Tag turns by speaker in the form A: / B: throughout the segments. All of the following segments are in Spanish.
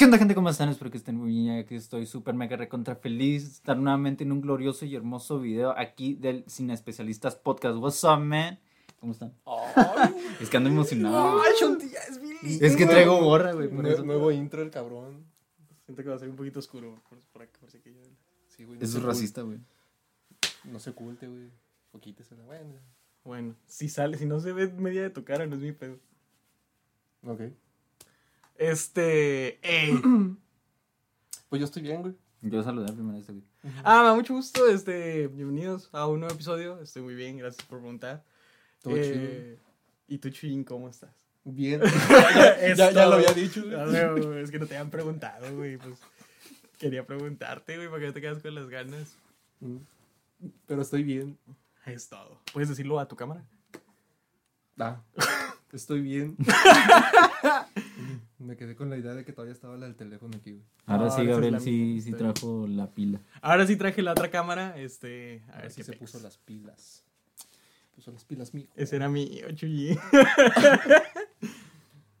A: ¿Qué onda, gente? ¿Cómo están? Espero que estén muy bien. Aquí estoy súper mega recontra feliz de estar nuevamente en un glorioso y hermoso video aquí del Cine Especialistas Podcast. What's up, man? ¿Cómo están? Es que ando emocionado.
B: Ay, es.
A: Es que traigo gorra, güey. por
C: Nue-
A: eso.
C: nuevo intro el cabrón.
B: Siento que va a ser un poquito oscuro. Por, por acá, por si que yo-
C: Sí, güey. no
A: Eso
C: se
A: es racista, güey.
C: No se oculte, güey. O quítesela. Bueno.
B: Bueno, si sale, si no se ve media de tu cara, no es mi pedo.
C: Ok.
B: Este. ey.
C: Pues yo estoy bien, güey.
A: Yo saludar primero a este, güey.
B: Ah, me da mucho gusto. Este, bienvenidos a un nuevo episodio. Estoy muy bien, gracias por preguntar.
C: Todo
B: Eh, ¿Y tú, Chuyin, cómo estás?
C: Bien. Ya, ya lo había dicho,
B: es que no te habían preguntado, güey. Pues quería preguntarte, güey, para que no te quedas con las ganas.
C: Mm. Pero estoy bien.
B: Es todo. ¿Puedes decirlo a tu cámara?
C: Ah, estoy bien. Me quedé con la idea de que todavía estaba la del teléfono aquí, güey.
A: Ahora
B: Ah,
A: sí,
B: ahora sí es
A: Gabriel,
B: la
A: sí, sí trajo la pila.
B: Ahora sí traje la otra cámara. Este, a
C: A ver
B: ver
C: si se
B: pex.
C: puso las pilas. Puso las pilas, mijo.
B: Ese era mi Chuyin.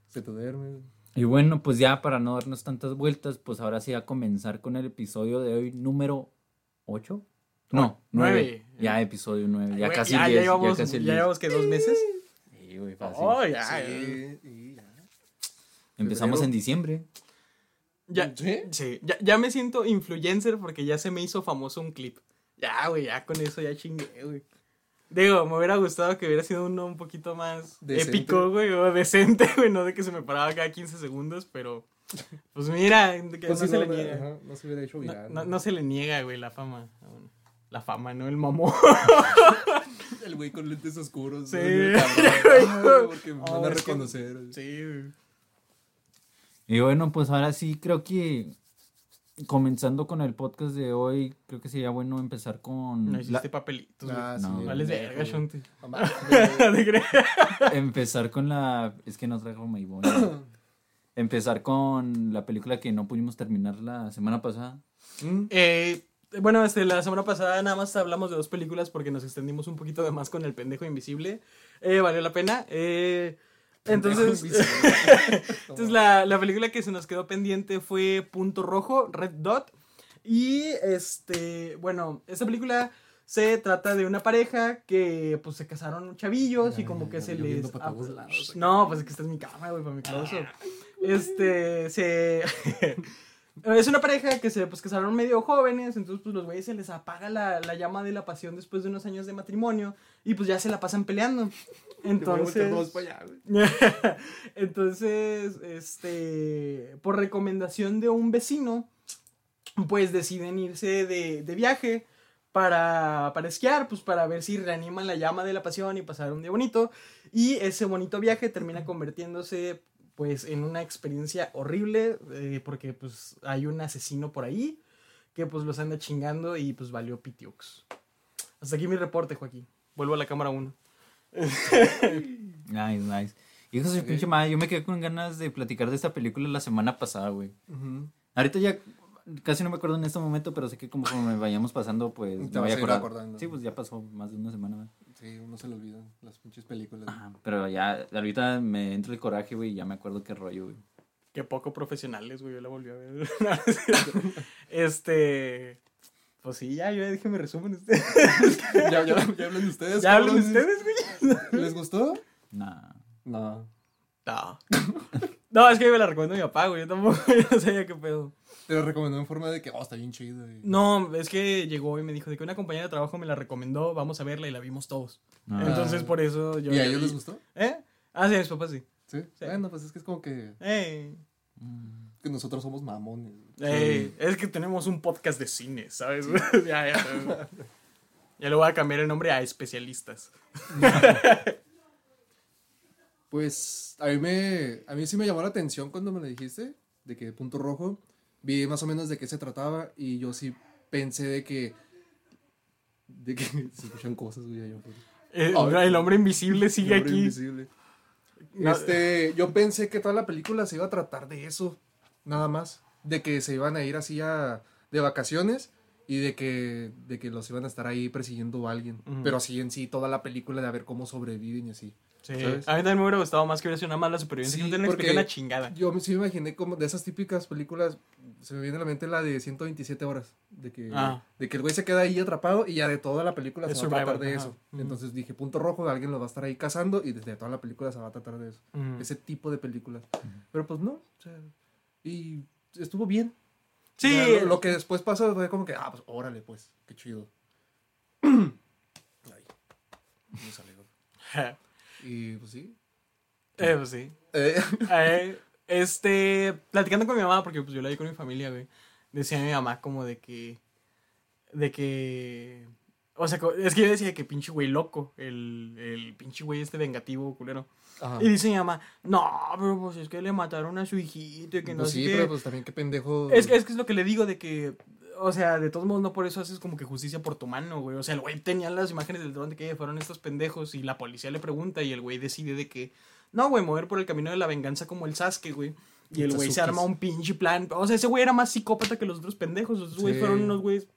C: Se te duerme.
A: Y bueno, pues ya para no darnos tantas vueltas, pues ahora sí a comenzar con el episodio de hoy número 8. No, 9.
B: Nueve.
A: Ya episodio 9. Ya casi
B: ya,
A: el
B: ya
A: 10.
B: llevamos,
A: ya casi
B: ya
A: 10.
B: llevamos que dos meses.
A: Sí, güey, fácil.
B: Oh, ya.
C: Sí, y ya.
A: Empezamos
C: febrero.
A: en diciembre.
B: Ya,
C: ¿Sí?
B: sí, ya, ya me siento influencer porque ya se me hizo famoso un clip. Ya, güey, ya con eso ya chingué, güey. Digo, me hubiera gustado que hubiera sido uno un poquito más
C: Decente.
B: épico, güey, o decente, güey, no de que se me paraba cada 15 segundos, pero pues mira, que
C: Pues
B: no
C: sí,
B: se le niega.
C: ajá, no se hubiera hecho
B: No,
C: viral.
B: no-
C: güey.
B: no se le niega, güey, la fama. La fama, ¿no? El mamón.
C: El güey con lentes oscuros.
B: Sí.
C: cabrón. Porque me
B: Oh,
C: van a
B: que-
C: reconocer.
B: Sí, güey.
A: Y bueno, pues ahora sí creo que comenzando con el podcast de hoy, creo que sería bueno empezar con
B: No
A: la-
B: hiciste papelitos.
C: Ah,
A: No,
C: sí,
B: Vales
C: güey.
B: verga, Shonti.
C: Mamá,
B: ¿Te crees?
A: empezar con la es que no trajo Maybon. empezar con la película que no pudimos terminar la semana pasada.
C: Mm.
B: Eh, bueno, este, la semana pasada nada más hablamos de dos películas porque nos extendimos un poquito de más con el pendejo invisible. Eh, valió la pena. Eh, entonces, entonces la, la película que se nos quedó pendiente fue Punto Rojo, Red Dot. Y este, bueno, esta película se trata de una pareja que pues se casaron chavillos y como que se les...
C: lados.
B: No, pues es que esta es mi cama, güey, para mi closet. Este, se... Es una pareja que se pues, casaron medio jóvenes, entonces pues los güeyes se les apaga la, la llama de la pasión después de unos años de matrimonio y pues ya se la pasan peleando. Entonces, entonces, este, por recomendación de un vecino, pues deciden irse de, de viaje para, para esquiar, pues para ver si reaniman la llama de la pasión y pasar un día bonito. Y ese bonito viaje termina convirtiéndose pues en una experiencia horrible eh, porque pues hay un asesino por ahí que pues los anda chingando y pues valió pitiux. Hasta aquí mi reporte, Joaquín. Vuelvo a la cámara 1.
A: Nice, nice. Hijo de su
C: Ok.
A: pinche madre, yo me quedé con ganas de platicar de esta película la semana pasada, güey. Ahorita ya casi no me acuerdo en este momento, pero sé que como me vayamos pasando, pues
C: Te
A: me voy
C: a
A: a
C: ir
A: acordar.
C: acordando.
A: Sí, pues ya pasó más de una semana, güey.
C: Sí, uno se le olvidan las pinches películas.
A: Ajá, pero ya ahorita me entra el coraje, güey, y ya me acuerdo qué rollo, güey.
B: Qué poco profesionales, güey. Yo la volví a ver. No, este. Pues sí, ya, yo ya dije mi resumen. Este.
C: ya, ya, ya hablan ustedes.
B: ¿Ya hablan
C: cabrones.
B: ustedes, güey?
C: ¿Les gustó?
A: Nah.
C: No.
B: No. No, es que me la recomiendo a mi papá, güey. Yo tampoco yo no sabía qué pedo.
C: Te lo recomendó en forma de que, oh, está bien chido. y-
B: No, es que llegó y me dijo de que una compañera de trabajo me la recomendó. Vamos a verla y la vimos todos.
A: Ah.
B: Entonces, por eso yo.
C: ¿Y a ellos les gustó?
B: ¿Eh? Ah, sí, a mis papás sí.
C: ¿Sí? Bueno, pues es que es como que,
B: Ey.
A: Mm.
C: que nosotros somos mamones.
B: Ey, es que tenemos un podcast de cine, ¿sabes? ya, ya. Ya le voy a cambiar el nombre a especialistas.
C: Pues a mí, me, a mí sí me llamó la atención cuando me lo dijiste, de que Punto Rojo, vi más o menos de qué se trataba y yo sí pensé de que, de que se escuchan cosas, güey.
B: Eh, el hombre invisible sigue
C: El hombre
B: aquí.
C: invisible.
B: No.
C: Este, yo pensé que toda la película se iba a tratar de eso, nada más, de que se iban a ir así a, de vacaciones y de que, de que los iban a estar ahí persiguiendo a alguien. Pero así en sí, toda la película de a ver cómo sobreviven y así.
B: Sí. A mí también me hubiera gustado más que hubiera sido una mala supervivencia. Sí, no una chingada.
C: Yo sí me imaginé como de esas típicas películas. Se me viene a la mente la de 127 horas. De que, ah. de que el güey se queda ahí atrapado y ya de toda la película se va a tratar de eso. Entonces dije, punto rojo, alguien lo va a estar ahí cazando y desde toda la película se va a tratar de eso. Ese tipo de películas. Pero pues no. O sea, y estuvo bien. Sí. lo, que después pasó fue como que, ah, pues órale, pues, qué chido. Ay, me salió. Y pues sí.
B: Eh, pues sí. Eh. Eh, este, platicando con mi mamá, porque pues yo la vi con mi familia, güey. Decía mi mamá como de que. De que. O sea, es que yo decía que pinche güey loco. El, el pinche güey este vengativo, culero. Y dice mi mamá, no, pero pues es que le mataron a su hijito y que no
C: pues sí, pero pues también qué pendejo.
B: Es, es que es lo que le digo de que o sea, de todos modos, no por eso haces como que justicia por tu mano, güey. O sea, el güey tenía las imágenes del dron de que fueron estos pendejos y la policía le pregunta y el güey decide de que, no, güey, mover por el camino de la venganza como el Sasuke, güey. Y el güey se arma un pinche plan. O sea, ese güey era más psicópata que los otros pendejos. Esos güey fueron unos güeyes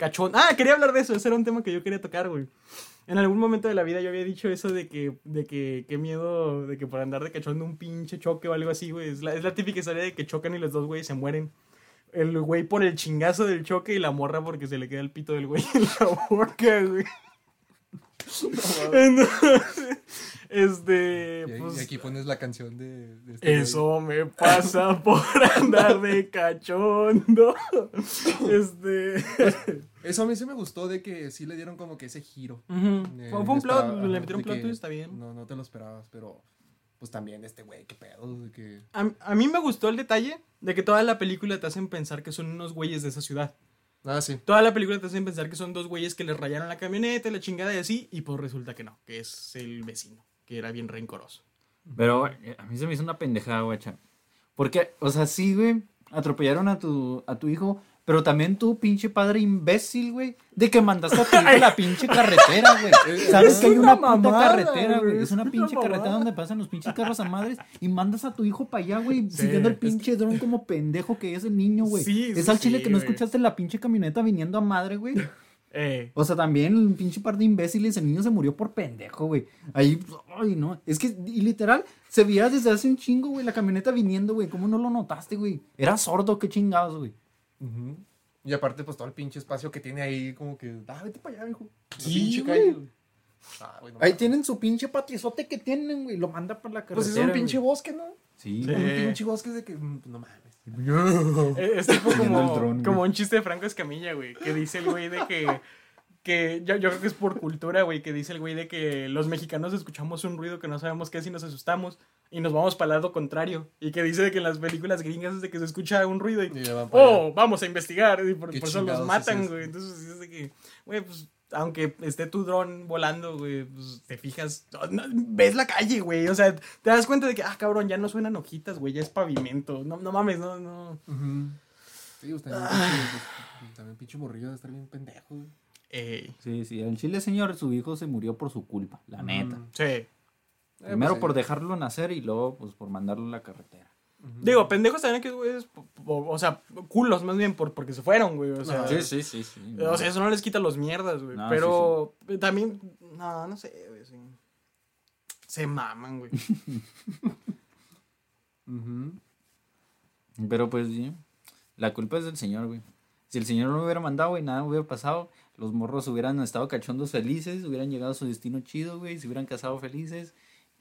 B: cachón. Ah, quería hablar de eso. Ese era un tema que yo quería tocar, güey. En algún momento de la vida yo había dicho eso de que, de que, qué miedo, de que por andar de cachón de un pinche choque o algo así, güey. Es la, es la típica historia de que chocan y los dos güeyes se mueren el güey por el chingazo del choque y la morra porque se le queda el pito del güey en la boca, güey. este.
C: Y,
B: pues,
C: aquí pones la canción de.
B: este eso me pasa por andar de cachondo. este.
C: Eso a mí sí me gustó de que sí le dieron como que ese giro.
B: fue, un plot, le metieron un plot twist, está bien.
C: No, no te lo esperabas, pero pues también este güey, qué pedo. De que...
B: a, mí me gustó el detalle de que toda la película te hacen pensar que son unos güeyes de esa ciudad.
C: Ah, sí.
B: Toda la película te hacen pensar que son dos güeyes que les rayaron la camioneta, la chingada y así, y pues resulta que no, que es el vecino, que era bien rencoroso.
A: Pero eh, a mí se me hizo una pendejada, guacha. Porque, o sea, sí, güey, atropellaron a tu, a tu hijo, pero también tú, pinche padre imbécil, güey, de que mandaste a tu hijo la pinche carretera, güey. Sabes que hay una, puta carretera, güey. Es una pinche carretera donde pasan los pinches carros a madres y mandas a tu hijo para allá, güey, siguiendo el pinche dron como pendejo que es el niño, güey. Sí, es al chile que no escuchaste la pinche camioneta viniendo a madre, güey. Eh. O sea, también un pinche par de imbéciles, el niño se murió por pendejo, güey. Ahí, ay, no. Es que, y literal, se veía desde hace un chingo, güey, la camioneta viniendo, güey. ¿Cómo no lo notaste, güey? Era sordo, qué chingados, güey.
C: Y aparte, pues todo el pinche espacio que tiene ahí, como que, ah, vete para allá, hijo.
A: Sí, ah, ahí tienen su pinche patiozote que tienen, güey. Lo manda para la carretera.
C: Pues es un pinche bosque, ¿no?
A: Sí.
C: Un pinche bosque de que, mm, no mames.
B: Eh, es tipo como, como un chiste de Franco Escamilla, güey. Que dice el güey de que que yo, yo creo que es por cultura, güey, que dice el güey de que los mexicanos escuchamos un ruido que no sabemos qué es y nos asustamos y nos vamos para el lado contrario. Y que dice de que en las películas gringas es de que se escucha un ruido y, oh, vamos a investigar. Y por, eso los matan, güey. Entonces es de que, güey, pues aunque esté tu dron volando, güey, pues te fijas, ves la calle, güey, o sea, te das cuenta de que, ah, cabrón, ya no suenan hojitas, güey, ya es pavimento, no, no mames, no, no.
C: Sí, usted ah. también pinche morrillo de estar bien pendejo, güey.
A: Sí, sí, en Chile, señor, su hijo se murió por su culpa, la neta.
B: Sí.
A: Primero pues por dejarlo nacer y luego pues por mandarlo a la carretera.
B: Digo, pendejos también que, güey, o sea, culos más bien por, porque se fueron, güey. O sea,
A: sí, sí, sí, sí.
B: O sea, eso no les quita los mierdas, güey. pero también, no, no sé, güey. Se maman, güey.
A: Pero pues, sí, la culpa es del señor, güey. Si el señor no lo hubiera mandado, güey, nada hubiera pasado los morros hubieran estado cachondos felices, hubieran llegado a su destino chido, güey, se hubieran casado felices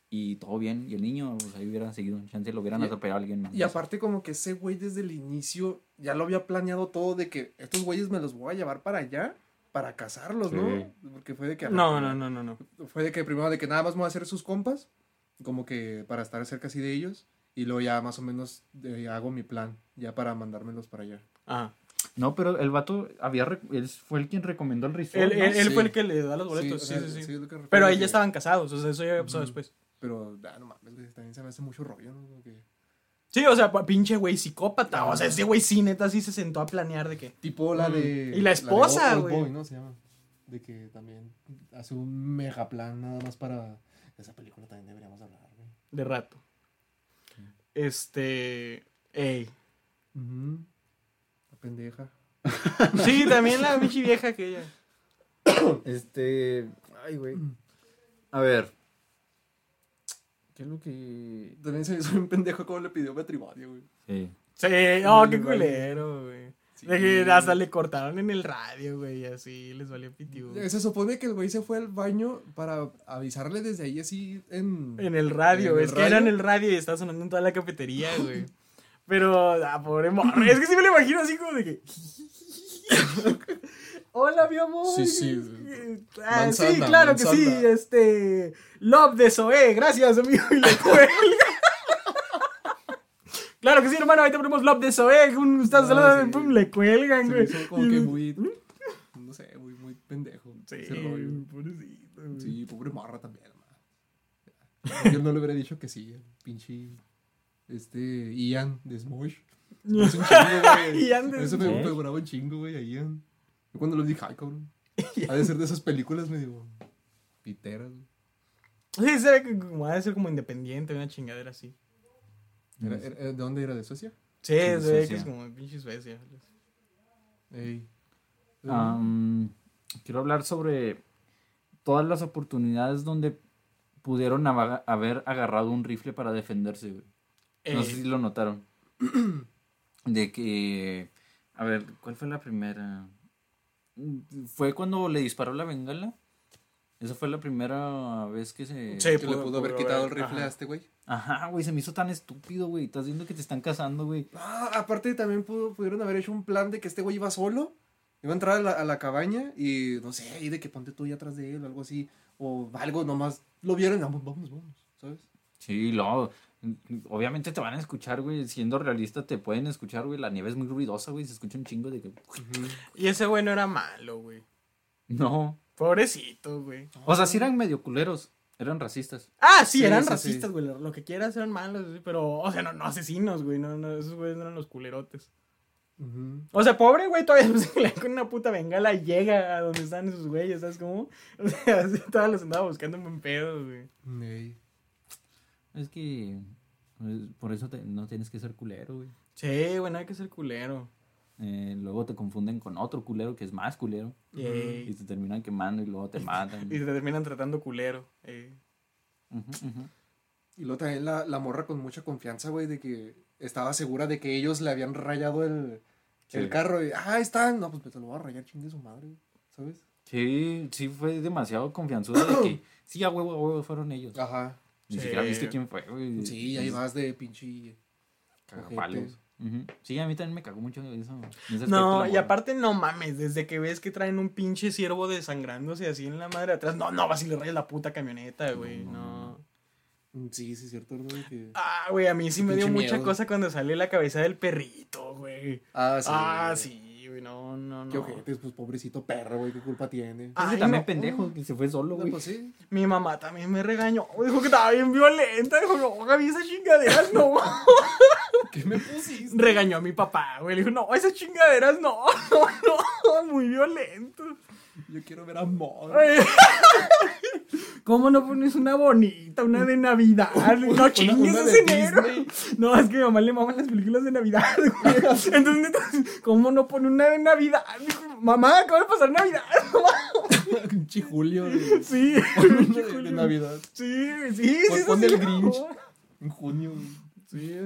A: y todo bien. Y el niño, pues ahí hubiera seguido, chance lo hubieran atropellado a alguien más.
C: Y aparte, como que ese güey desde el inicio ya lo había planeado todo de que estos güeyes me los voy a llevar para allá para casarlos, ¿no? Porque fue de que.
B: No, no, no, no, no.
C: Fue de que primero de que nada más voy a hacer sus compas, como que para estar cerca así de ellos. Y luego ya más o menos eh, hago mi plan, ya para mandármelos para allá.
B: Ah.
A: No, pero el vato había él fue el quien recomendó el resort.
B: Él, él, fue el que le da los boletos. Sí, sí, sí. pero ahí ya estaban casados, o sea, eso ya pasó después.
C: Pero, ah, no mames, también se me hace mucho rollo, ¿no?
B: Sí, o sea, pinche güey psicópata. O sea, ese güey sí, neta, sí se sentó a planear de que.
C: Tipo la de.
B: Y la esposa, güey.
C: ¿no? Se llama. De que también hace un mega plan nada más para. Esa película también deberíamos hablar, güey.
B: De rato. Este. Ey.
C: La pendeja.
B: Sí, también la bichi vieja aquella.
A: Este. Ay, güey. A ver. ¿Qué es lo que.?
C: También se hizo un pendejo como le pidió matrimonio, güey.
A: Sí.
B: Sí, oh, qué culero, güey.
C: Sí.
B: De que hasta le cortaron en el radio, güey, y así les valió pitiú.
C: Se supone que el güey se fue al baño para avisarle desde ahí así en...
B: En el radio,
C: ¿En el
B: Es que era en el radio y estaba sonando en toda la cafetería, güey. Pero, ah, pobre morro. Es que sí me lo imagino así como de que. Hola, mi amor.
C: Sí, sí.
B: Ah, sí,
C: Manzana,
B: claro que sí. Este. Love de Zoe. Gracias, amigo. Y le cuelga. claro que sí, hermano. Ahorita ponemos Love de Zoe. Un estás
C: Ah, sí.
B: pum, le cuelgan,
C: Se
B: güey.
C: como que muy... No sé, muy, muy pendejo.
B: Sí,
C: ese rollo.
B: pobrecito. güey.
C: Sí, pobre morra también, ma. Yo no le hubiera dicho que sí, pinche... Este... Ian de Smosh. Es un chingo, güey.
B: Ian de
C: Eso me figuraba un chingo, güey, a Ian. Yo cuando lo dije, ay, cabrón. Ha de ser de esas películas medio... Piteras, güey.
B: Sí, se ve que como ha de ser como independiente, una chingadera así.
C: Era- era- ¿De dónde era? ¿De Suecia?
B: Sí,
A: de
B: que
A: Suecia.
B: es como de pinche Suecia.
C: Ey.
A: Quiero hablar sobre todas las oportunidades donde pudieron haber agarrado un rifle para defenderse, güey. No
B: Eh,
A: sé si lo notaron. De que. A ver, ¿cuál fue la primera? ¿Fue cuando le disparó la bengala? Esa fue la primera vez que se.
B: Sí.
C: que
B: pudo-
C: le pudo haber
B: pudo
C: quitado el rifle
B: ajá.
C: a este güey.
A: Ajá, güey, se me hizo tan estúpido, güey. Estás viendo que te están cazando, güey.
C: Ah, aparte también pudo, pudieron haber hecho un plan de que este güey iba solo, iba a entrar a la, a la cabaña y no sé, y de que ponte tú ahí atrás de él o algo así, o algo nomás, lo vieron y vamos, vamos, vamos, ¿sabes?
A: Sí, luego. Obviamente te van a escuchar, güey. Siendo realista, te pueden escuchar, güey. La nieve es muy ruidosa, güey. Se escucha un chingo de que.
B: Y ese güey no era malo, güey.
A: No.
B: Pobrecito, güey.
A: O sea, sí eran medio culeros. Eran racistas.
B: Ah, sí,
C: Sí,
B: eran
C: sí,
B: racistas,
C: sí.
B: güey. Lo, lo que quieras eran malos, pero, o sea, no, no asesinos, güey. No, no, esos güeyes no eran los culerotes. O sea, pobre güey, todavía con una puta bengala y llega a donde están esos güeyes, ¿sabes cómo? O sea, todas los andaba buscando en buen pedo, güey.
A: Es que. pues, Por eso te- no tienes que ser culero, güey.
B: Sí, güey, no hay que ser culero.
A: Eh, luego te confunden con otro culero que es más culero. Y te terminan quemando y luego te matan.
B: Y te terminan tratando culero. eh.
C: Y luego también la, la morra con mucha confianza, güey, de que estaba segura de que ellos le habían rayado el,
A: Sí.
C: el carro y, ah, ahí están, no, pues te lo voy a rayar, chingue su madre, ¿sabes?
A: Sí, sí fue demasiado confianzuda de que sí, a huevo, a huevo fueron ellos.
C: Ajá.
A: Ni
B: Sí.
A: siquiera viste quién fue, güey.
C: Sí, ahí vas de pinche...
A: Cagapalos. Sí, a mí también me cagó mucho eso. aspecto
B: No, y aparte no mames, desde que ves que traen un pinche ciervo desangrándose así en la madre atrás, no, no, vas y le rayas la puta camioneta, güey,
A: No,
B: no.
A: no,
C: Sí, sí, es cierto, ¿no? De que-
B: Ah, güey, a mí sí me dio mucha
C: miedo.
B: cosa cuando sale la cabeza del perrito, güey.
C: Ah, sí.
B: Ah, sí, güey, no, no, no.
C: Qué ojetes, pues pobrecito perro, güey, qué culpa tiene.
B: Ah,
A: también
B: no.
A: pendejo, que se fue solo,
C: No,
A: güey.
C: pues sí.
B: Mi mamá también me regañó, dijo que estaba bien violenta, dijo, no, Gaby, esas chingaderas no.
C: ¿Qué me pusiste?
B: Regañó a mi papá, güey, le dijo, no, esas chingaderas no, no, no, muy violento.
C: Yo quiero ver amor.
B: ¿Cómo no pones una bonita, una de Navidad? No chingues
C: una
B: ese enero.
C: Disney.
B: No, es que a mi mamá le maman las películas de Navidad, güey. Entonces, ¿cómo no pone una de Navidad? Mamá, acaba de pasar Navidad.
C: Pinche Julio.
B: Sí,
C: de, de Navidad.
B: sí, sí, sí.
C: pon el. Grinch. En junio. güey.
B: Sí.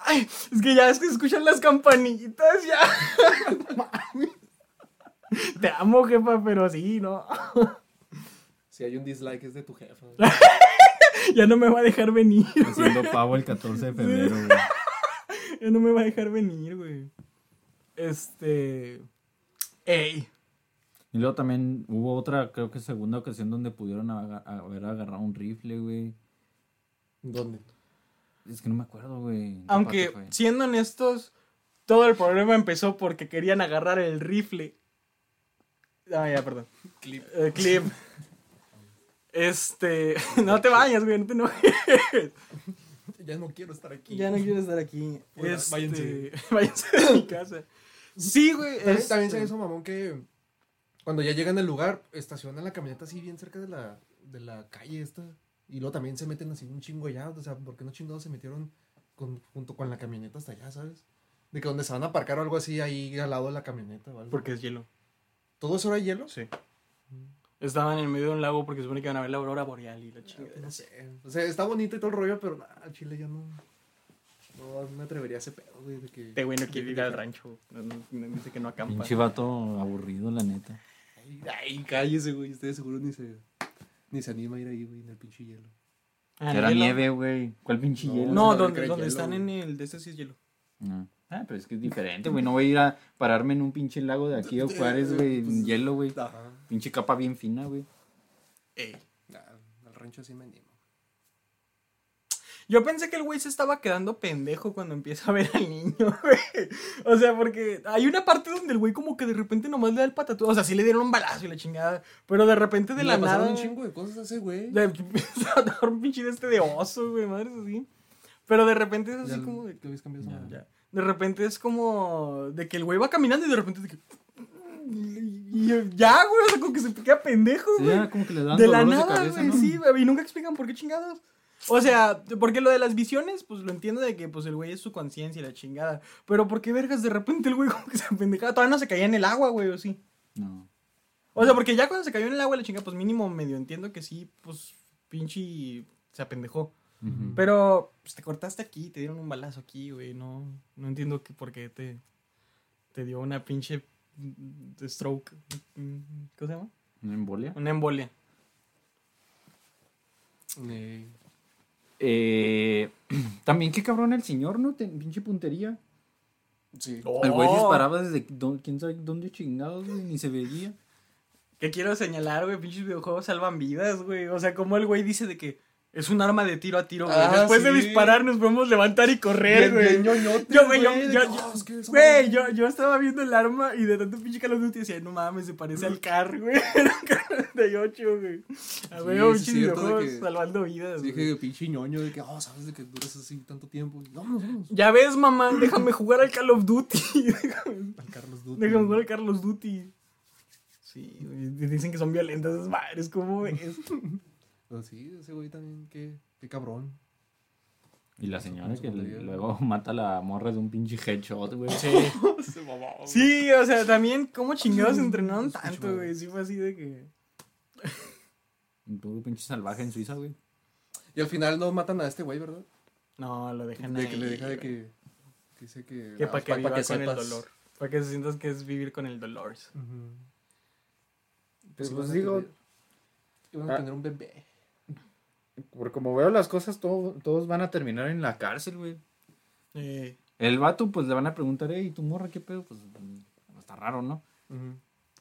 B: Ay, es que ya es que escuchan las campanitas, ya. Mami. Te amo, jefa, pero sí, no.
C: Si hay un dislike es de tu jefa.
B: Ya no me va a dejar venir.
A: Haciendo pavo el 14 de febrero, güey.
B: Ya no me va a dejar venir, güey. Este. Ey.
A: Y luego también hubo otra, creo que segunda ocasión donde pudieron haber agarrado un rifle, güey.
C: ¿Dónde?
A: Es que no me acuerdo, güey. ¿en qué
B: Aunque, siendo honestos, todo el problema empezó porque querían agarrar el rifle. Ah, ya, perdón.
C: Clip.
B: Eh, clip. Este. No te vayas, güey, no te enojes.
C: Ya no quiero estar aquí.
B: Ya no quiero estar aquí. Este,
C: váyanse.
B: váyanse de mi casa. Sí, güey.
C: También,
B: este,
C: también se hizo mamón que cuando ya llegan al lugar, estacionan la camioneta así bien cerca de la, de la calle esta. Y luego también se meten así un chingo allá. O sea, ¿por qué no chingados se metieron con- junto con la camioneta hasta allá, sabes? De que donde se van a aparcar o algo así ahí al lado de la camioneta algo.
B: Porque es hielo.
C: ¿Todo eso era hielo?
B: Sí. Estaban en medio de un lago porque se supone que iban a ver la aurora boreal y la chingada.
C: No sé. O sea, está bonito y todo el rollo, pero nah, al Chile ya no. No me atrevería a ese pedo, güey. De que.
B: Este güey no quiere ir al rancho. No, no, no, dice que no acampa.
A: Pinche vato aburrido, la neta.
C: Ay, ay, cállese, güey. Ustedes seguro ni se. Ni se anima a ir ahí, güey, en el pinche hielo.
B: Ah,
A: Que era
B: hielo.
A: nieve, güey. ¿Cuál pinche
C: No,
A: hielo?
B: No, donde, donde
C: hielo,
B: están en el de este sí es hielo.
A: No. Ah, pero es que es diferente, güey. No voy a ir a pararme en un pinche lago de aquí de Juárez, güey, en hielo, güey.
C: Ajá.
A: Pinche capa bien fina, güey.
B: Ey.
C: Al rancho sí me animo.
B: Yo pensé que el güey se estaba quedando pendejo cuando empieza a ver al niño, güey. O sea, porque hay una parte donde el güey como que de repente nomás le da el patatú. O sea, sí le dieron un balazo y la chingada. Pero de repente de
C: Le
B: la
C: pasaron
B: nada...
C: un chingo de cosas a ese güey.
B: Le empieza a dar un pinche de este de oso, güey, madre así. Pero de repente es así
C: Ya,
B: como de...
C: ¿qué habéis cambiado?
A: Ya.
B: De repente es como de que el güey va caminando y de repente de que... Y ya, güey, o sea, como que se queda pendejo, güey.
A: ya como que le dan
B: de la nada,
A: cabeza,
B: güey,
A: ¿no?
B: sí, güey, y nunca explican por qué chingados. O sea, porque lo de las visiones, pues lo entiendo de que pues el güey es su conciencia y la chingada. Pero ¿por qué vergas de repente el güey como que se apendejaba? Todavía no se caía en el agua, güey, o sí.
A: No.
B: O sea, porque ya cuando se cayó en el agua la chingada, pues mínimo medio entiendo que sí, pues pinche se apendejó. Pero pues, te cortaste aquí, te dieron un balazo aquí, güey. No, no entiendo que por qué te, te dio una pinche mm, stroke. mm, ¿Cómo se llama?
A: ¿Una embolia?
B: Una embolia.
C: Eh,
A: Eh, también qué cabrón el señor, ¿no? Ten- pinche puntería.
C: sí.
A: El güey
B: Oh.
A: disparaba desde quién sabe dónde chingados, güey, ni se veía.
B: Que quiero señalar, güey, pinches videojuegos salvan vidas, güey. O sea, como el güey dice de que es un arma de tiro a tiro, güey.
C: Ah,
B: Después de disparar nos podemos levantar y correr, güey.
C: ñoñote,
B: Yo, güey, yo,
C: de
B: yo,
C: que,
B: yo-
C: "Oh, es que esa
B: güey,
C: madre-".
B: yo, yo estaba viendo el arma y de tanto pinche Call of Duty decía, no mames, se parece al car, güey. Era un car 98, güey. A ver,
C: de
B: videojuegos
C: que-
B: salvando vidas.
C: Dije, pinche ñoño, de que, oh, sabes de que duras así tanto tiempo. Vámonos, vámonos.
B: Ya ves, mamá, déjame jugar al Call of Duty.
C: Al Carlos Duty.
B: déjame jugar al Carlos Duty. Sí, güey, dicen que son violentas esas madres, ¿cómo ves?
C: Pero sí, ese güey también, qué, qué cabrón.
A: Y la señora que luego mata a la morra de un pinche headshot, güey.
B: Sí.
C: Se mamaba, güey.
B: Sí, o sea, también, ¿cómo chingados
C: Sí,
B: entrenaron tanto,
C: güey.
B: Sí, fue así de que.
A: Un puro pinche salvaje en Suiza, güey.
C: Y al final no matan a este güey, ¿verdad?
B: No, lo dejan
C: De
B: ahí.
C: que le deja de que. Que dice que.
B: Que para que
C: pa-
B: viva
C: pa' que
B: con el dolor. Para que sientas que es vivir con el dolor.
A: Pues,
C: Sí,
A: pues,
C: a
A: digo-
C: tener- Iban a
A: Ah.
C: tener un bebé.
A: Por como veo las cosas, todo- todos van a terminar en la cárcel, güey.
B: Eh,
A: El vato, pues le van a preguntar, ¿y tu morra qué pedo? Pues está raro, ¿no?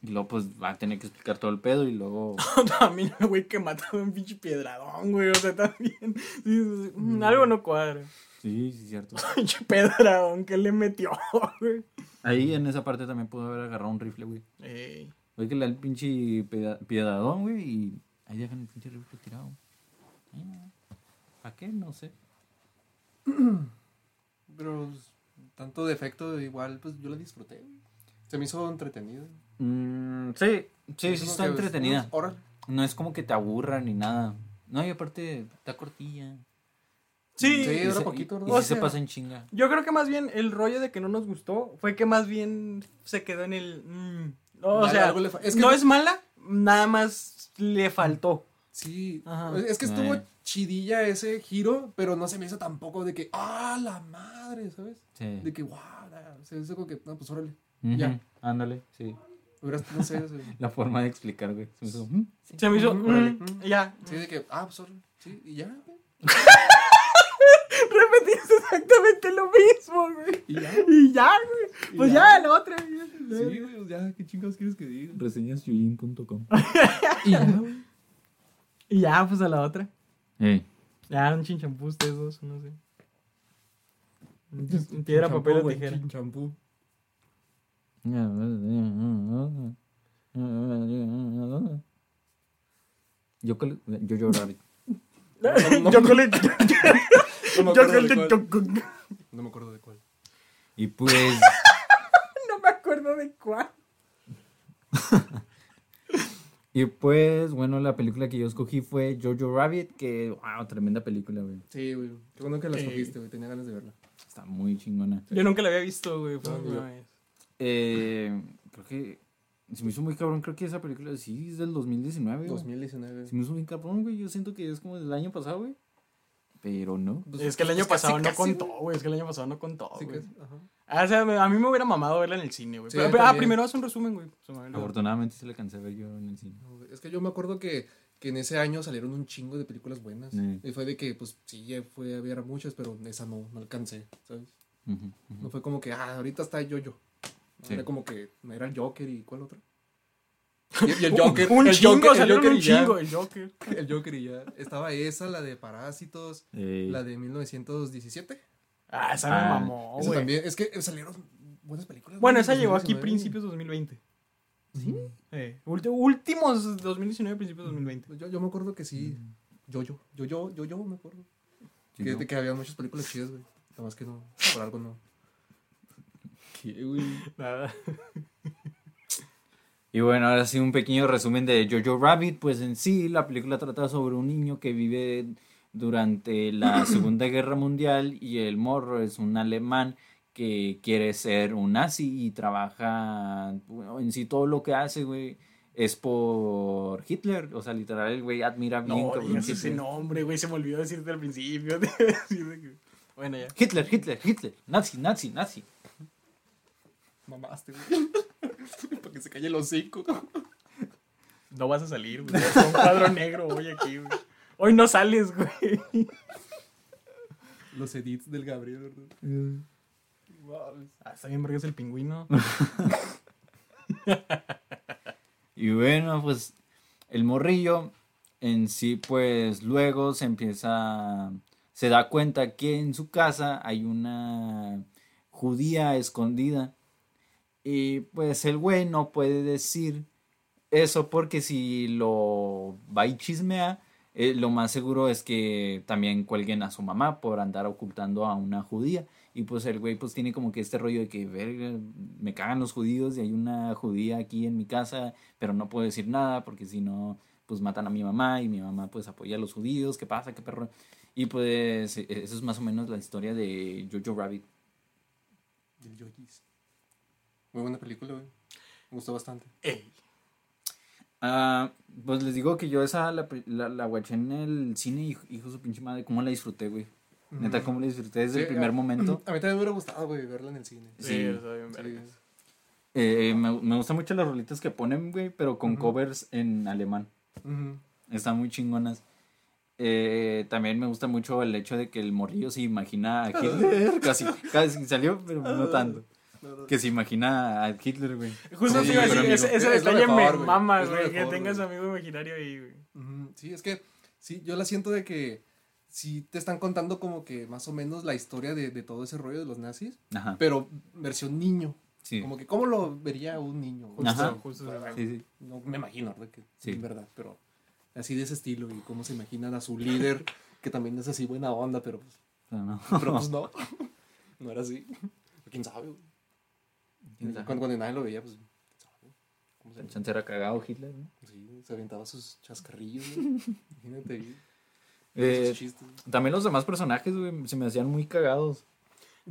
A: Y luego, pues va a tener que explicar todo el pedo y luego.
B: también güey que mató a un pinche piedradón, güey. O sea, también. sí, sí, sí, mm, Algo no cuadra.
A: Sí, sí, cierto.
B: Pinche piedradón que le metió, güey.
A: Ahí en esa parte también pudo haber agarrado un rifle, güey.
B: Ey.
A: Oye, que le da el pinche piedadón, güey, y ahí dejan el pinche rifle tirado. ¿Para qué? No sé.
C: Pero pues, tanto defecto, igual, pues yo la disfruté. Se me hizo entretenido.
A: Mm, sí, sí, sí está
C: que,
A: entretenida.
C: pues, órale.
A: No es como que te aburra ni nada. No, y aparte está cortilla.
B: Sí,
C: Sí,
A: Y
C: dura
A: se-
C: poquito,
A: y-
C: ¿verdad?
A: Y,
B: O
A: sí se pasa en chinga.
B: Yo creo que más bien el rollo de que no nos gustó fue que más bien se quedó en el. mm, o
C: Dale,
B: sea,
C: algo le fa- es que
B: no
C: no-
B: es mala, nada más le faltó.
C: Sí,
B: Ajá.
C: es que estuvo chidilla ese giro, pero no se me hizo tampoco de que, ah, la madre, ¿sabes?
A: Sí.
C: De que, wow, se hizo como que, no, pues órale. Ya.
A: Ándale, sí.
C: No sé,
A: La forma de explicar, güey. Se me hizo, "Mm, sí".
B: Se me hizo. Mm,
C: órale.
B: ya.
C: sí, de que, ah, pues órale, sí, y ya, güey,
B: Repetiste exactamente lo mismo, güey.
C: y ya.
B: Y ya, güey.
C: Y
B: Pues
C: ya.
B: ya, la otra.
C: Sí, güey, pues ya, ¿qué chingados quieres que diga?
A: Reseñasyujin.com.
C: Y ya, güey.
B: Y ya, pues a la otra.
A: Ey.
B: Ya, un chinchampú ustedes dos, no sé. Piedra, papel o tijera.
C: Champú.
A: Yo, col- yo llorar.
B: Yo
C: No me. No me acuerdo de cuál.
A: Y pues,
B: No me acuerdo de cuál.
A: y pues, bueno, la película que yo escogí fue Jojo Rabbit, que, wow, tremenda película, güey.
C: Sí, güey. Qué bueno que la
B: Sí.
C: escogiste, güey. Tenía ganas de verla.
A: Está muy chingona.
B: Yo nunca la había visto, güey. fue
C: No,
B: vez.
A: Eh, creo que se me hizo muy cabrón. Creo que esa película sí es del 2019. güey.
C: 2019.
A: Se me hizo muy cabrón, güey. Yo siento que es como del año pasado, güey. Pero no.
C: Pues,
B: es que el año
C: pues, casi,
B: pasado no
C: casi,
B: contó,
C: güey.
B: güey. Es que el año pasado no contó,
C: Sí,
B: güey.
C: casi, ajá.
B: Ah, o sea, a mí me hubiera mamado verla en el cine, güey.
C: Sí,
B: Pero- ah, primero haz un resumen, güey. Se.
A: Afortunadamente sí la alcancé a ver yo en el cine.
C: No, Es que yo me acuerdo que, que en ese año salieron un chingo de películas buenas.
A: Sí.
C: Y fue de que, pues sí, ya fue a ver muchas, pero esa no, no alcancé, ¿sabes? No fue como que, ah, ahorita está yo-yo. No,
A: Sí.
C: Era como que no era el Joker y ¿cuál otra? Y, y el Joker.
B: Un
C: el
B: chingo,
C: Joker, el
B: salieron
C: Joker
B: un
C: y ya.
B: chingo, el Joker.
C: El Joker y ya. Estaba esa, la de Parásitos, la de 1917.
B: Ah, esa me
A: Ah,
B: mamó,
C: Esa
B: güey.
C: también, es que salieron buenas películas.
B: Bueno, esa llegó aquí
C: 2019.
B: principios 2020.
C: ¿Sí?
B: Eh, ulti- últimos 2019, principios 2020.
C: Yo, yo me acuerdo que sí. Yo, yo, yo, yo, yo, yo me acuerdo.
A: sí,
C: que,
A: ¿no?
C: de que había muchas películas chidas, güey. Nada más que no, por algo no.
A: ¿Qué, güey?
B: Nada.
A: Y bueno, ahora sí un pequeño resumen de Jojo Rabbit. Pues en sí, la película trata sobre un niño que vive durante la Segunda Guerra Mundial y el morro es un alemán que quiere ser un nazi y trabaja, bueno, en sí todo lo que hace, güey, es por Hitler. O sea, literal, el güey admira bien.
B: No,
A: cabrón,
B: ese nombre, güey. Se me olvidó decirte al principio. Bueno, ya.
A: Hitler, Hitler, Hitler, nazi, nazi, nazi.
C: Mamaste, güey. Para que se calle el hocico.
B: No vas a salir, güey. Es un cuadro negro hoy aquí, güey. Hoy no sales, güey.
C: Los edits del Gabriel, ¿verdad?
B: Ah, está bien, porque es el pingüino.
A: Y bueno, pues el morrillo en sí, pues luego se empieza, se da cuenta que en su casa hay una judía escondida. Y pues el güey no puede decir eso porque si lo va y chismea, eh, lo más seguro es que también cuelguen a su mamá por andar ocultando a una judía. Y pues el güey pues tiene como que este rollo de que, verga, me cagan los judíos y hay una judía aquí en mi casa, pero no puedo decir nada porque si no, pues matan a mi mamá y mi mamá pues apoya a los judíos, ¿qué pasa? ¿Qué perro? Y pues eh, eso es más o menos la historia de Jojo Rabbit.
C: El Yoyis. Muy buena película, güey. Me gustó bastante.
B: Ey.
A: Ah, pues les digo que yo esa la, la, la guaché en el cine, hijo, hijo de su pinche madre, cómo la disfruté, güey. Neta, cómo la disfruté desde el primer
C: a-
A: momento.
C: A mí también me hubiera gustado, güey, verla en el cine.
B: Sí,
A: Sí.
B: está bien,
C: Sí.
B: vergas.
A: Eh, me, me gustan mucho las rolitas que ponen, güey, pero con covers en alemán. Están muy chingonas. Eh, también me gusta mucho el hecho de que el morrillo se imagina a Hitler. casi, casi salió, pero no tanto. Que se imagina a Hitler, güey.
B: Justo
C: Sí,
B: iba a decir, ese,
C: es
B: detalle
C: mejor,
B: me
C: güey.
B: mama, güey. Que tengas amigo imaginario ahí, güey.
C: Sí, es que sí, yo la siento de que sí te están contando como que más o menos la historia de, de todo ese rollo de los nazis,
A: Ajá.
C: pero versión niño.
A: Sí.
C: Como que, ¿cómo lo vería un niño?
B: Justo,
A: Ajá.
B: justo.
A: Sí, sí.
C: No me imagino, ¿verdad? Que,
A: Sí.
C: En verdad, pero así de ese estilo y cómo se imaginan a su líder, que también es así buena onda, pero pues,
A: Pero no.
C: pero, pues no. No era así. ¿Quién sabe? güey? Cuando, cuando nadie lo veía, pues. ¿Cómo se,
A: chance era cagado Hitler, ¿no?
C: sí, se aventaba sus chascarrillos. Imagínate ahí.
A: Eh. También los demás personajes, güey, se me hacían muy cagados.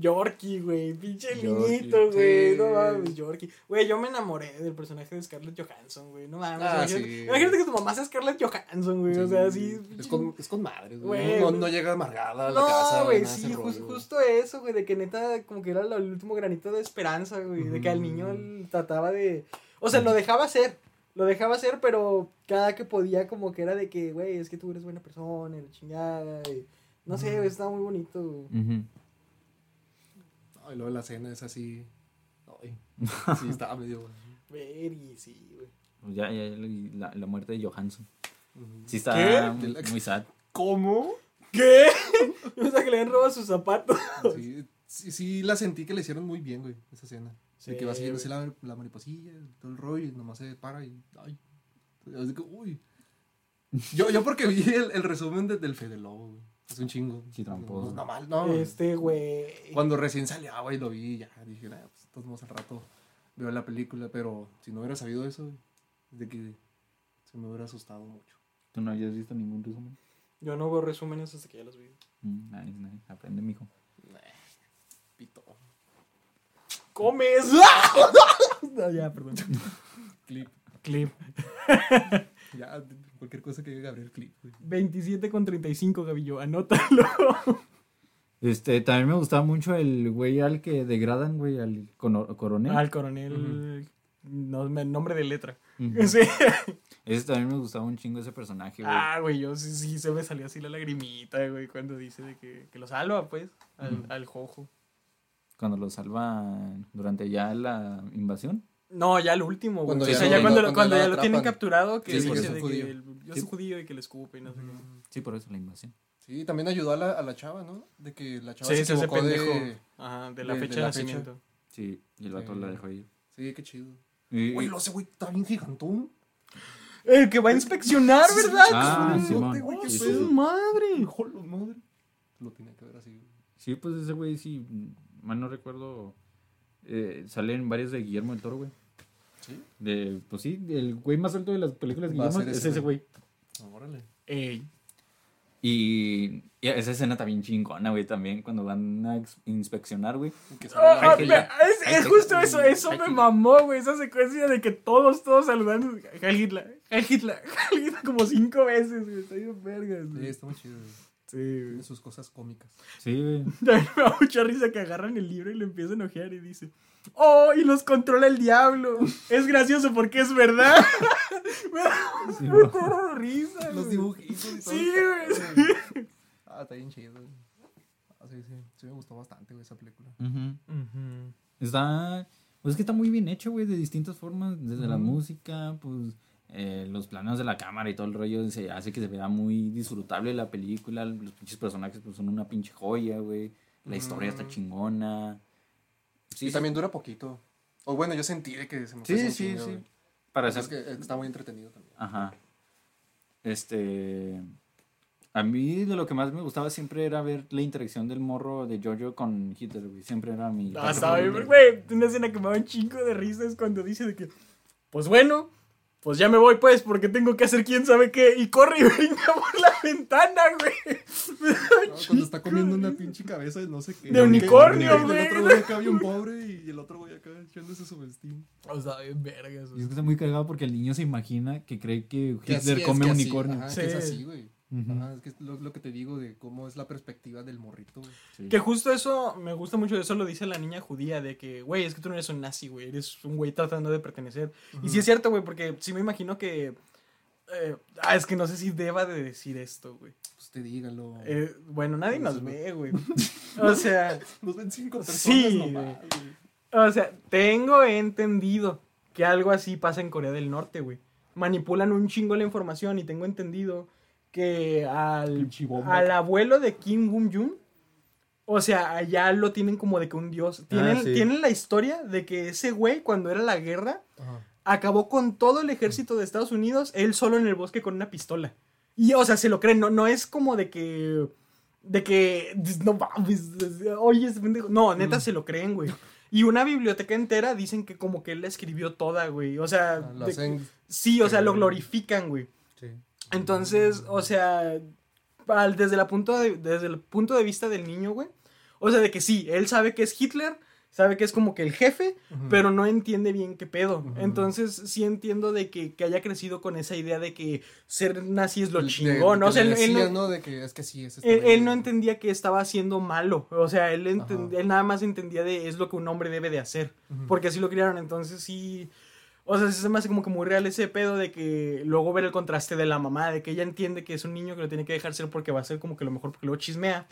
B: Yorkie, güey. Pinche niñito, güey.
C: sí.
B: No mames, Yorkie. Güey, yo me enamoré del personaje de Scarlett Johansson, güey. No mames.
C: Ah,
B: imagínate,
C: sí.
B: imagínate que tu mamá sea Scarlett Johansson, güey. O sea, así.
C: Es con, es con madres, güey. No, no llega amargada a la casa.
B: No, güey, sí, justo eso, güey, de que neta, como que era lo- el último granito de esperanza, güey, de que al niño él trataba de, o sea, lo dejaba hacer, lo dejaba hacer, pero cada que podía como que era de que, güey, es que tú eres buena persona, y la chingada, y no sé, estaba muy bonito.
C: No, y luego la cena es así. Ay, sí, estaba medio.
B: Ver y sí, güey.
A: Pues ya, ya, la, la muerte de Johansson. Sí está
B: ¿Qué?
A: muy, muy sad.
C: ¿Cómo?
B: ¿Qué? Yo pensaba que le habían robado sus zapatos.
C: Sí, sí, sí, la sentí que le hicieron muy bien, güey, esa escena.
B: Sí,
C: de que va
B: güey.
C: la, la mariposilla, todo el rollo, y nomás se para y. Ay. Así que, uy. Yo, yo porque vi el, el resumen de- del Fede Lobo, güey. Es un chingo.
A: Sí, tramposo.
C: No, no mal, no.
B: Este, güey.
C: Cuando recién salió, güey, lo vi, ya dije, nah, pues todos al rato veo la película, pero si no hubiera sabido eso, de que se me hubiera asustado mucho.
A: ¿Tú no habías visto ningún resumen?
B: Yo no veo resúmenes hasta que ya los vi.
A: Mm, nice, nice. Aprende, mijo.
B: comes. no, ya, perdón.
C: Clip.
B: Clip.
C: Ya, cualquier cosa que diga Gabriel Clip, güey.
B: 27 con 35, Gavillo. Anótalo.
A: Este, también me gustaba mucho el güey al que degradan, güey, al coronel.
B: Al coronel. No, me- nombre de letra. Sí.
A: Ese también me gustaba un chingo ese personaje, güey.
B: Ah, güey, yo sí, sí se me salió así la lagrimita, güey, cuando dice de que, que lo salva, pues, al, al jojo.
A: Cuando lo salva durante ya la invasión.
B: No, ya el último, güey.
C: Cuando
B: o
A: ya
B: sea,
A: lo-
B: ya cuando, lo-
C: cuando
B: cuando
C: ya lo
B: lo tienen capturado, que
C: Sí,
B: dice
C: es
B: de que el- yo
A: Sí.
B: soy judío y que le escupe y no sé qué.
A: Sí, por eso la invasión.
C: Sí, también ayudó a la, a la chava, ¿no? De que la chava
B: Sí,
C: se
B: se hace
C: equivocó
B: pendejo.
C: de...
B: Ajá, de la
C: de- de
B: fecha de,
C: la fecha.
B: nacimiento.
A: Sí, y el vato
C: Sí.
A: la dejó ahí.
C: Sí, qué chido. Güey, lo ese güey está bien gigantón.
B: El que va a inspeccionar, ¿verdad?
A: Ah,
B: pedote, güey, qué
A: Sí,
B: su
A: sí.
B: madre.
C: Joder, madre. Lo tenía que ver así.
A: Sí, pues ese güey, sí, mal no recuerdo, eh, sale en varias de Guillermo del Toro, güey.
C: ¿Sí?
A: De, pues sí, el güey más alto de las películas de Guillermo es
C: ese
A: güey.
C: Órale.
B: Ey.
A: Y, y esa escena también chingona, güey, también, cuando van a inspeccionar, güey.
B: Ah, ah, me- es, justo eso, eso me mamó, güey, esa secuencia de que todos, todos saludando, Heil Hitler, Heil Hitler, Heil Hitler, como cinco veces, güey, está bien vergas,
C: Sí,
B: güey.
C: está muy chido. güey.
B: Sí,
C: sus cosas cómicas.
A: Sí, güey.
B: También me da mucha risa que agarran el libro y lo empiezan a ojear y dice, ¡Oh! Y los controla el diablo. Es gracioso porque es verdad. me da
A: Sí,
B: risa.
C: Los dibujitos y todo.
B: Sí, güey.
C: Ah, está bien chido. güey. Ah, sí, sí. Sí me gustó bastante, güey, esa película.
A: Está, pues es que está muy bien hecho, güey, de distintas formas, desde la música, pues eh, los planos de la cámara y todo el rollo se hace que se vea muy disfrutable la película, los pinches personajes pues son una pinche joya, güey, la historia está
C: Ujú.
A: chingona. Sí,
C: y
A: sí,
C: también dura poquito. O bueno, yo sentí de que se me
A: Sí, sí, sí. Para
C: Es
A: hacer
C: que está muy entretenido también.
A: Ajá. Este. A mí de lo que más me gustaba siempre era ver la interacción del morro de Jojo con Hitler, güey. Siempre era mi.
B: Ah, güey. Una escena que me da un chingo de risa es cuando dice de que, pues bueno, pues ya me voy pues porque tengo que hacer quién sabe qué. Y corre y brinca por la ventana, güey.
C: No, cuando está comiendo
B: de
C: una pinche cabeza de no sé qué.
B: De unicornio, güey.
C: El otro güey acá bien pobre y el otro güey acá echándose su vestín.
B: O sea, bien vergas.
A: Y es que está muy cagado porque el niño se imagina que cree que
C: Que así
A: Hitler
C: es,
A: come
C: así,
A: unicornio.
C: Ajá,
B: Sí.
C: que es así, güey.
A: Ujú.
C: Ajá, es que es lo, lo que te digo de cómo es la perspectiva del morrito.
A: Sí.
B: Que justo eso, me gusta mucho eso lo dice la niña judía, de que, güey, es que tú no eres un nazi, güey, eres un güey tratando de pertenecer. Y sí es cierto, güey, porque sí me imagino que... eh, ah, es que no sé si deba de decir esto, güey.
C: Pues te dígalo.
B: Eh, bueno, nadie
C: No
B: nos ve, güey. O sea,
C: Nos ven cinco personas
B: Sí,
C: nomás,
B: güey.
C: güey.
B: o sea, tengo entendido que algo así pasa en Corea del Norte, güey. Manipulan un chingo la información y tengo entendido que al, al abuelo de Kim Bum-jun, o sea, allá lo tienen como de que un dios. Tienen,
A: sí.
B: tienen la historia de que ese güey, cuando era la guerra,
C: Ajá.
B: acabó con todo el ejército de Estados Unidos, él solo en el bosque con una pistola. Y, o sea, se lo creen, no, no es como de que. De que. No mames, oye, pendejo. No, neta se lo creen, güey. Y una biblioteca entera dicen que como que él la escribió toda, güey. O sea.
C: Ah,
B: de- sí, o sea, lo glorifican, güey. Entonces, o sea, al- desde, la punto de, desde el punto de vista del niño, güey. O sea, de que sí, él sabe que es Hitler, sabe que es como que el jefe, pero no entiende bien qué pedo. Entonces, sí entiendo de que, que haya crecido con esa idea de que ser nazi es lo chingón, O sea, él, no.
C: De que es que sí, es este
B: él- él no entendía que estaba haciendo malo. O sea, él, él nada más entendía de es lo que un hombre debe de hacer. Porque así lo criaron. Entonces sí. O sea, se me hace como que muy real ese pedo de que luego ver el contraste de la mamá, de que ella entiende que es un niño que lo tiene que dejar ser porque va a ser como que lo mejor porque luego chismea.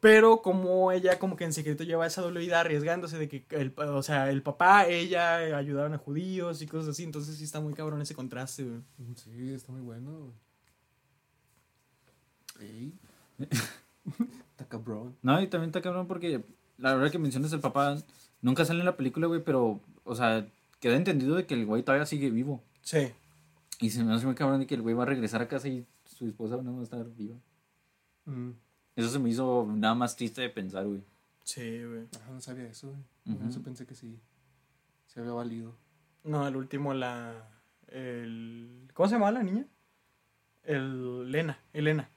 B: Pero como ella como que en secreto lleva esa doble vida arriesgándose de que el, o sea, el papá, ella ayudaron a judíos y cosas así. Entonces sí está muy cabrón ese contraste, güey.
C: Sí, está muy bueno. güey. Ey. Está cabrón.
A: No, y también está cabrón porque la verdad que mencionas el papá, nunca sale en la película, güey, pero, o sea, queda entendido de que el güey todavía sigue vivo.
B: Sí.
A: Y se me hace muy cabrón de que el güey va a regresar a casa y su esposa no va a estar viva.
C: Mm.
A: Eso se me hizo nada más triste de pensar, güey.
B: Sí, güey.
C: Ajá, no sabía eso, güey.
A: Ujú.
C: Eso pensé que sí. Se había valido.
B: No, el último, la. El, ¿Cómo se llama la niña? El Elena, Elena.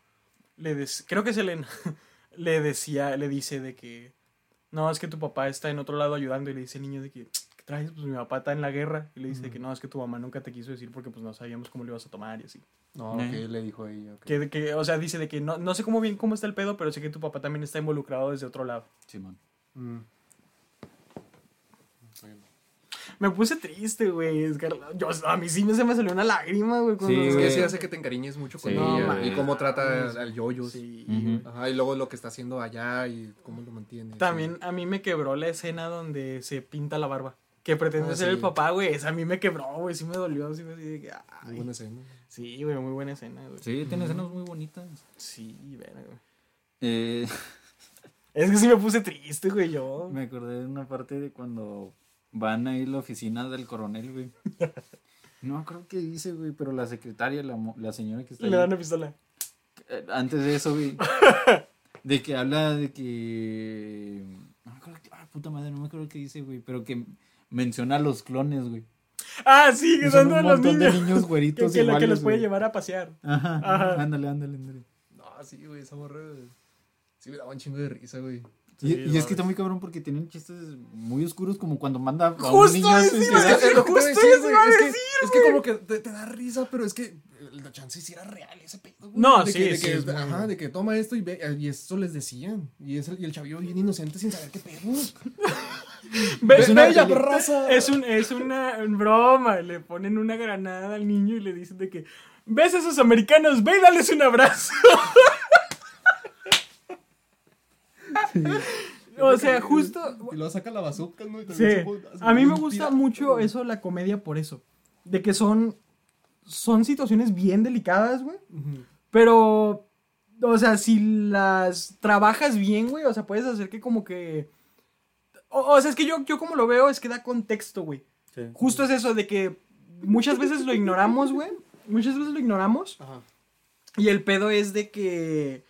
B: Le des- creo que es Elena. le decía, le dice de que. no, es que tu papá está en otro lado ayudando y le dice el niño de que, ¿qué traes? Pues mi papá está en la guerra y le dice que no, es que tu mamá nunca te quiso decir porque pues no sabíamos cómo lo ibas a tomar y así.
C: No,
A: Eh.
C: que le dijo ahí. ok.
B: Que, que, o sea, dice de que no, no sé cómo bien cómo está el pedo, pero sé que tu papá también está involucrado desde otro lado.
A: Simón.
C: Mm.
B: Me puse triste, güey. Yo, a mí sí me, se me salió una lágrima, güey.
A: Sí,
C: Es que sí hace que te encariñes mucho con
A: Sí,
C: ella. y cómo trata al yoyo.
B: Sí,
A: Ujú.
B: güey.
C: Ajá, y luego lo que está haciendo allá y cómo lo mantiene.
B: También a mí me quebró la escena donde se pinta la barba. Que pretende
C: Ah,
B: ser
C: sí.
B: el papá, güey. Esa a mí me quebró, güey. Sí me dolió. Sí, me ay.
C: Muy buena escena.
B: Sí, güey, muy buena escena, güey.
A: Sí, tiene escenas muy bonitas.
B: Sí, verga, güey.
A: Eh,
B: Es que sí me puse triste, güey, yo.
A: me acordé de una parte de cuando van a ir a la oficina del coronel, güey. No creo que dice, güey, pero la secretaria, la, la señora que está
B: Le
A: ahí,
B: dan una pistola.
A: eh, antes de eso, güey, de que habla de que... No me acuerdo, que- ah, puta madre, no me acuerdo qué dice, güey, pero que menciona a los clones, güey.
B: Ah, sí, que son
A: son
B: de
A: un
B: los
A: montón
B: niños.
A: de niños
B: que,
A: güeritos
B: que, que
A: iguales,
B: los puede
A: güey.
B: llevar a pasear.
A: Ajá,
B: Ajá.
A: ándale, ándale, ándale.
C: No, sí, güey, esa morra. Sí, me daba un chingo de risa, güey.
A: Y,
B: Sí,
A: y
B: no,
A: es que está muy cabrón porque tienen chistes muy oscuros como cuando manda a un
B: Justo
A: niño a suicidar.
C: Es lo que
B: justo
C: decir,
B: eso
C: güey,
B: iba a
C: es que-
B: decir,
C: Es que como que te, te da risa, pero es que la chance sí era real ese pedo, güey.
B: No,
C: de
B: sí,
C: que, de
B: sí,
C: que, Ajá, de que toma esto y ve, y eso les decían. Y, es el, y el chavillo bien inocente sin saber qué pedo. Es una
B: bella
C: peli-
B: raza. Es, un, es una broma. Le ponen una granada al niño y le dicen de que. ¿Ves a esos americanos? Ve y dales un abrazo. o sea, justo.
C: Y luego saca la bazooka,
B: A mí me gusta mucho eso, la comedia, por eso. De que son. Son situaciones bien delicadas, güey. Pero. O sea, si las trabajas bien, güey. O sea, puedes hacer que como que. O, o sea, es que yo, yo como lo veo es que da contexto, güey. Justo es eso de que muchas veces lo ignoramos, güey. Muchas veces lo ignoramos.
C: Ajá.
B: Y el pedo es de que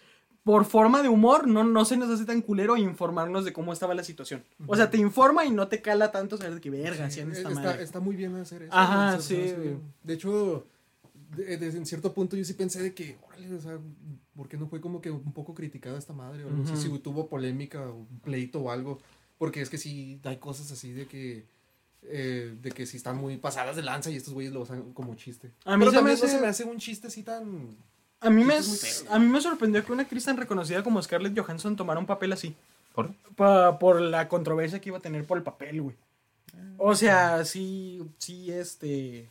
B: por forma de humor no, no se nos hace tan culero informarnos de cómo estaba la situación. O sea, te informa y no te cala tanto saber de que verga, hacían esta
C: está,
B: madre.
C: está muy bien hacer eso.
B: Ajá, sí.
C: De hecho, de- de- en cierto punto yo sí pensé de que, órale, o sea, ¿por qué no fue como que un poco criticada esta madre? O así?
B: Ujú.
C: si tuvo polémica o un pleito o algo. Porque es que sí hay cosas así de que. eh, de que si están muy pasadas de lanza y estos güeyes lo usan como chiste.
B: A mí
C: Pero
B: se me
C: también no
B: hace-
C: se me hace un chiste así tan.
B: A mí, me, a mí me sorprendió que una actriz tan reconocida como Scarlett Johansson tomara un papel así.
A: ¿Por?
B: Pa- por la controversia que iba a tener por el papel, güey. O sea, sí, sí, este...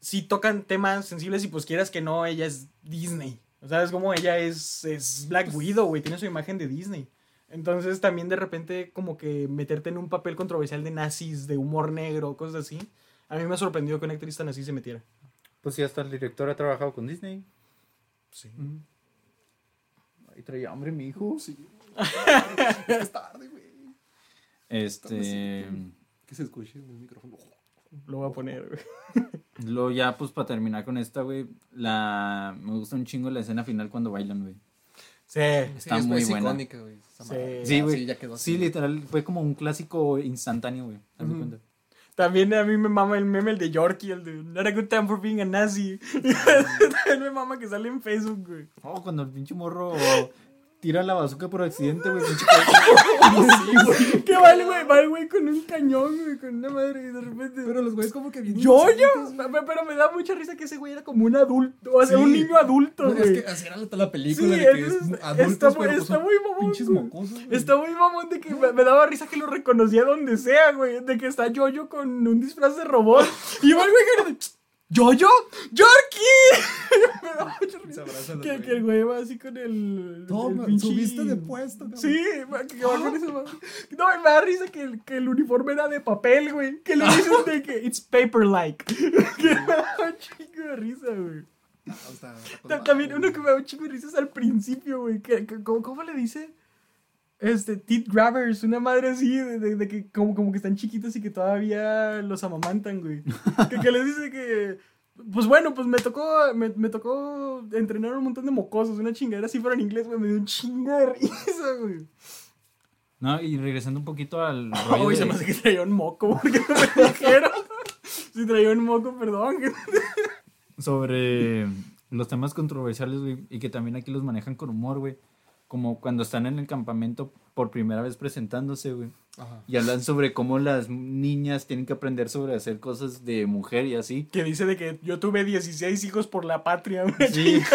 B: Sí tocan temas sensibles y pues quieras que no, ella es Disney. O sea, es como ella es, es Black Widow, güey, tiene su imagen de Disney. Entonces también de repente como que meterte en un papel controversial de nazis, de humor negro, cosas así. A mí me sorprendió que una actriz tan así se metiera.
A: Pues sí, hasta el director ha trabajado con Disney.
B: Sí.
C: Mm.
A: Ahí traía hambre mi hijo.
C: Sí. es tarde, güey.
A: Este.
C: Que se escuche en el micrófono.
B: Lo voy a poner, güey.
A: Luego ya, pues para terminar con esta, güey. La... Me gusta un chingo la escena final cuando bailan, güey.
B: Sí.
A: Está
C: es-
A: muy
C: es
A: buena.
C: icónica, güey.
B: Sí.
A: Sí, güey.
C: así.
A: Sí, literal, fue como un clásico instantáneo, güey.
B: También a mí me mama el meme, el de Yorkie, el de Not a good time for being a Nazi. También me mama que sale en Facebook, güey.
A: Oh, cuando el pinche morro tira la bazooka por accidente, güey. pinche
B: Que va el güey, va el güey con un cañón, güey, con una madre y de repente.
C: Pero los güeyes como que bien
B: yo, yo. Pero me da mucha risa que ese güey era como un adulto, o sea,
C: Sí.
B: un niño adulto,
C: No,
B: güey.
C: es que así era la, la película
B: Sí,
C: de que
B: entonces,
C: es adultos,
B: está muy-
C: pero pues
B: está muy mamón,
C: pinches mocosos.
B: Está muy mamón de que me, me daba risa que lo reconocía donde sea, güey. De que está Yoyo con un disfraz de robot. Y va el güey que. ¿Yoyo? ¡Yorkie! me da mucha
C: Se
B: risa.
C: abrazan
B: Que, que el güey va así con el.
C: Toma,
B: el pinche-
C: subiste de puesto, cabrón.
B: Sí, que va con eso. va. No, me da risa que el, que el uniforme era de papel, güey. Que le dicen de que it's paper-like. que me da un chingo de risa, güey.
C: No,
B: Ta-
C: madre,
B: También uno que me da un chingo de risas al principio, güey. que- que- ¿Cómo, cómo le dice? Este, tit grabbers, una madre así, de, de- de que como, como que están chiquitos y que todavía los amamantan, güey. que, que les dice que, pues bueno, pues me tocó, me, me tocó entrenar un montón de mocosos, una chingadera así, pero en inglés, güey, me dio un chingo de risa, güey.
A: No, y regresando un poquito al rollo
B: Uy,
A: de-
B: se me hace que traía un moco, porque no me dijeron. si traía un moco, perdón.
A: sobre los temas controversiales, güey, y que también aquí los manejan con humor, güey. Como cuando están en el campamento por primera vez presentándose, güey.
C: Ajá.
A: Y hablan sobre cómo las niñas tienen que aprender sobre hacer cosas de mujer y así.
B: Que dice de que yo tuve 16 hijos por la patria, güey.
A: Sí.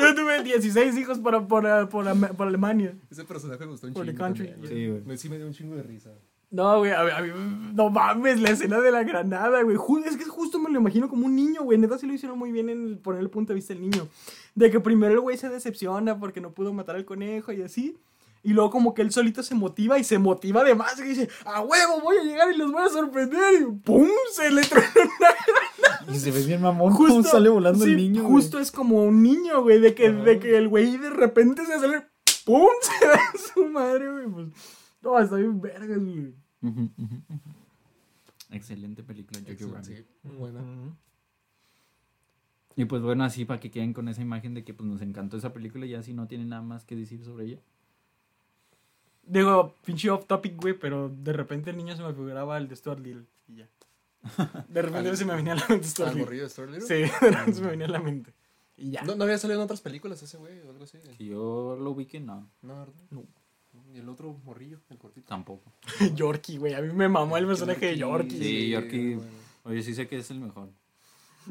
B: Yo tuve 16 hijos por, por, por, por Alemania.
C: Ese personaje me gustó un
B: For the
C: chingo.
B: country.
C: también,
A: Sí, güey.
C: Me, sí me dio un chingo de risa.
B: No, güey, a, a mí, no mames, la escena de la granada, güey. Es que justo me lo imagino como un niño, güey. Neta sí lo hicieron muy bien en poner el punto de vista del niño. De que primero el güey se decepciona porque no pudo matar al conejo y así. Y luego como que él solito se motiva y se motiva de más y dice, a huevo, voy a llegar y los voy a sorprender. Y ¡pum! Se le tronó una
A: Y se ve bien mamón
B: justo
A: sale volando
B: sí,
A: el niño. güey.
B: Justo es como un niño, güey, de que, de que el güey de repente se sale, ¡pum! Se da su madre, güey. Pues, no, está bien vergas, güey.
A: Excelente película, Jojo Rabbit.
C: sí, muy buena.
A: Y pues bueno, así para que queden con esa imagen de que pues nos encantó esa película y así no tienen nada más que decir sobre ella.
B: Digo, pinche off topic, güey, pero de repente el niño se me figuraba el de Stuart Little y ya. De repente se me venía a la mente Stuart
C: ¿Al
B: Little.
C: de Stuart Little?
B: Sí, de repente se me venía a la mente. Y ya.
C: ¿No, no había salido en otras películas ese güey o algo así?
A: Yo lo ubiqué, no,
C: No, ¿verdad?
B: No.
C: Y el otro morrillo, el cortito.
A: tampoco.
B: Yorkie, güey. A mí me mamó el personaje de Yorkie.
A: Sí, Yorkie.
C: bueno.
A: Oye, sí sé que es el mejor.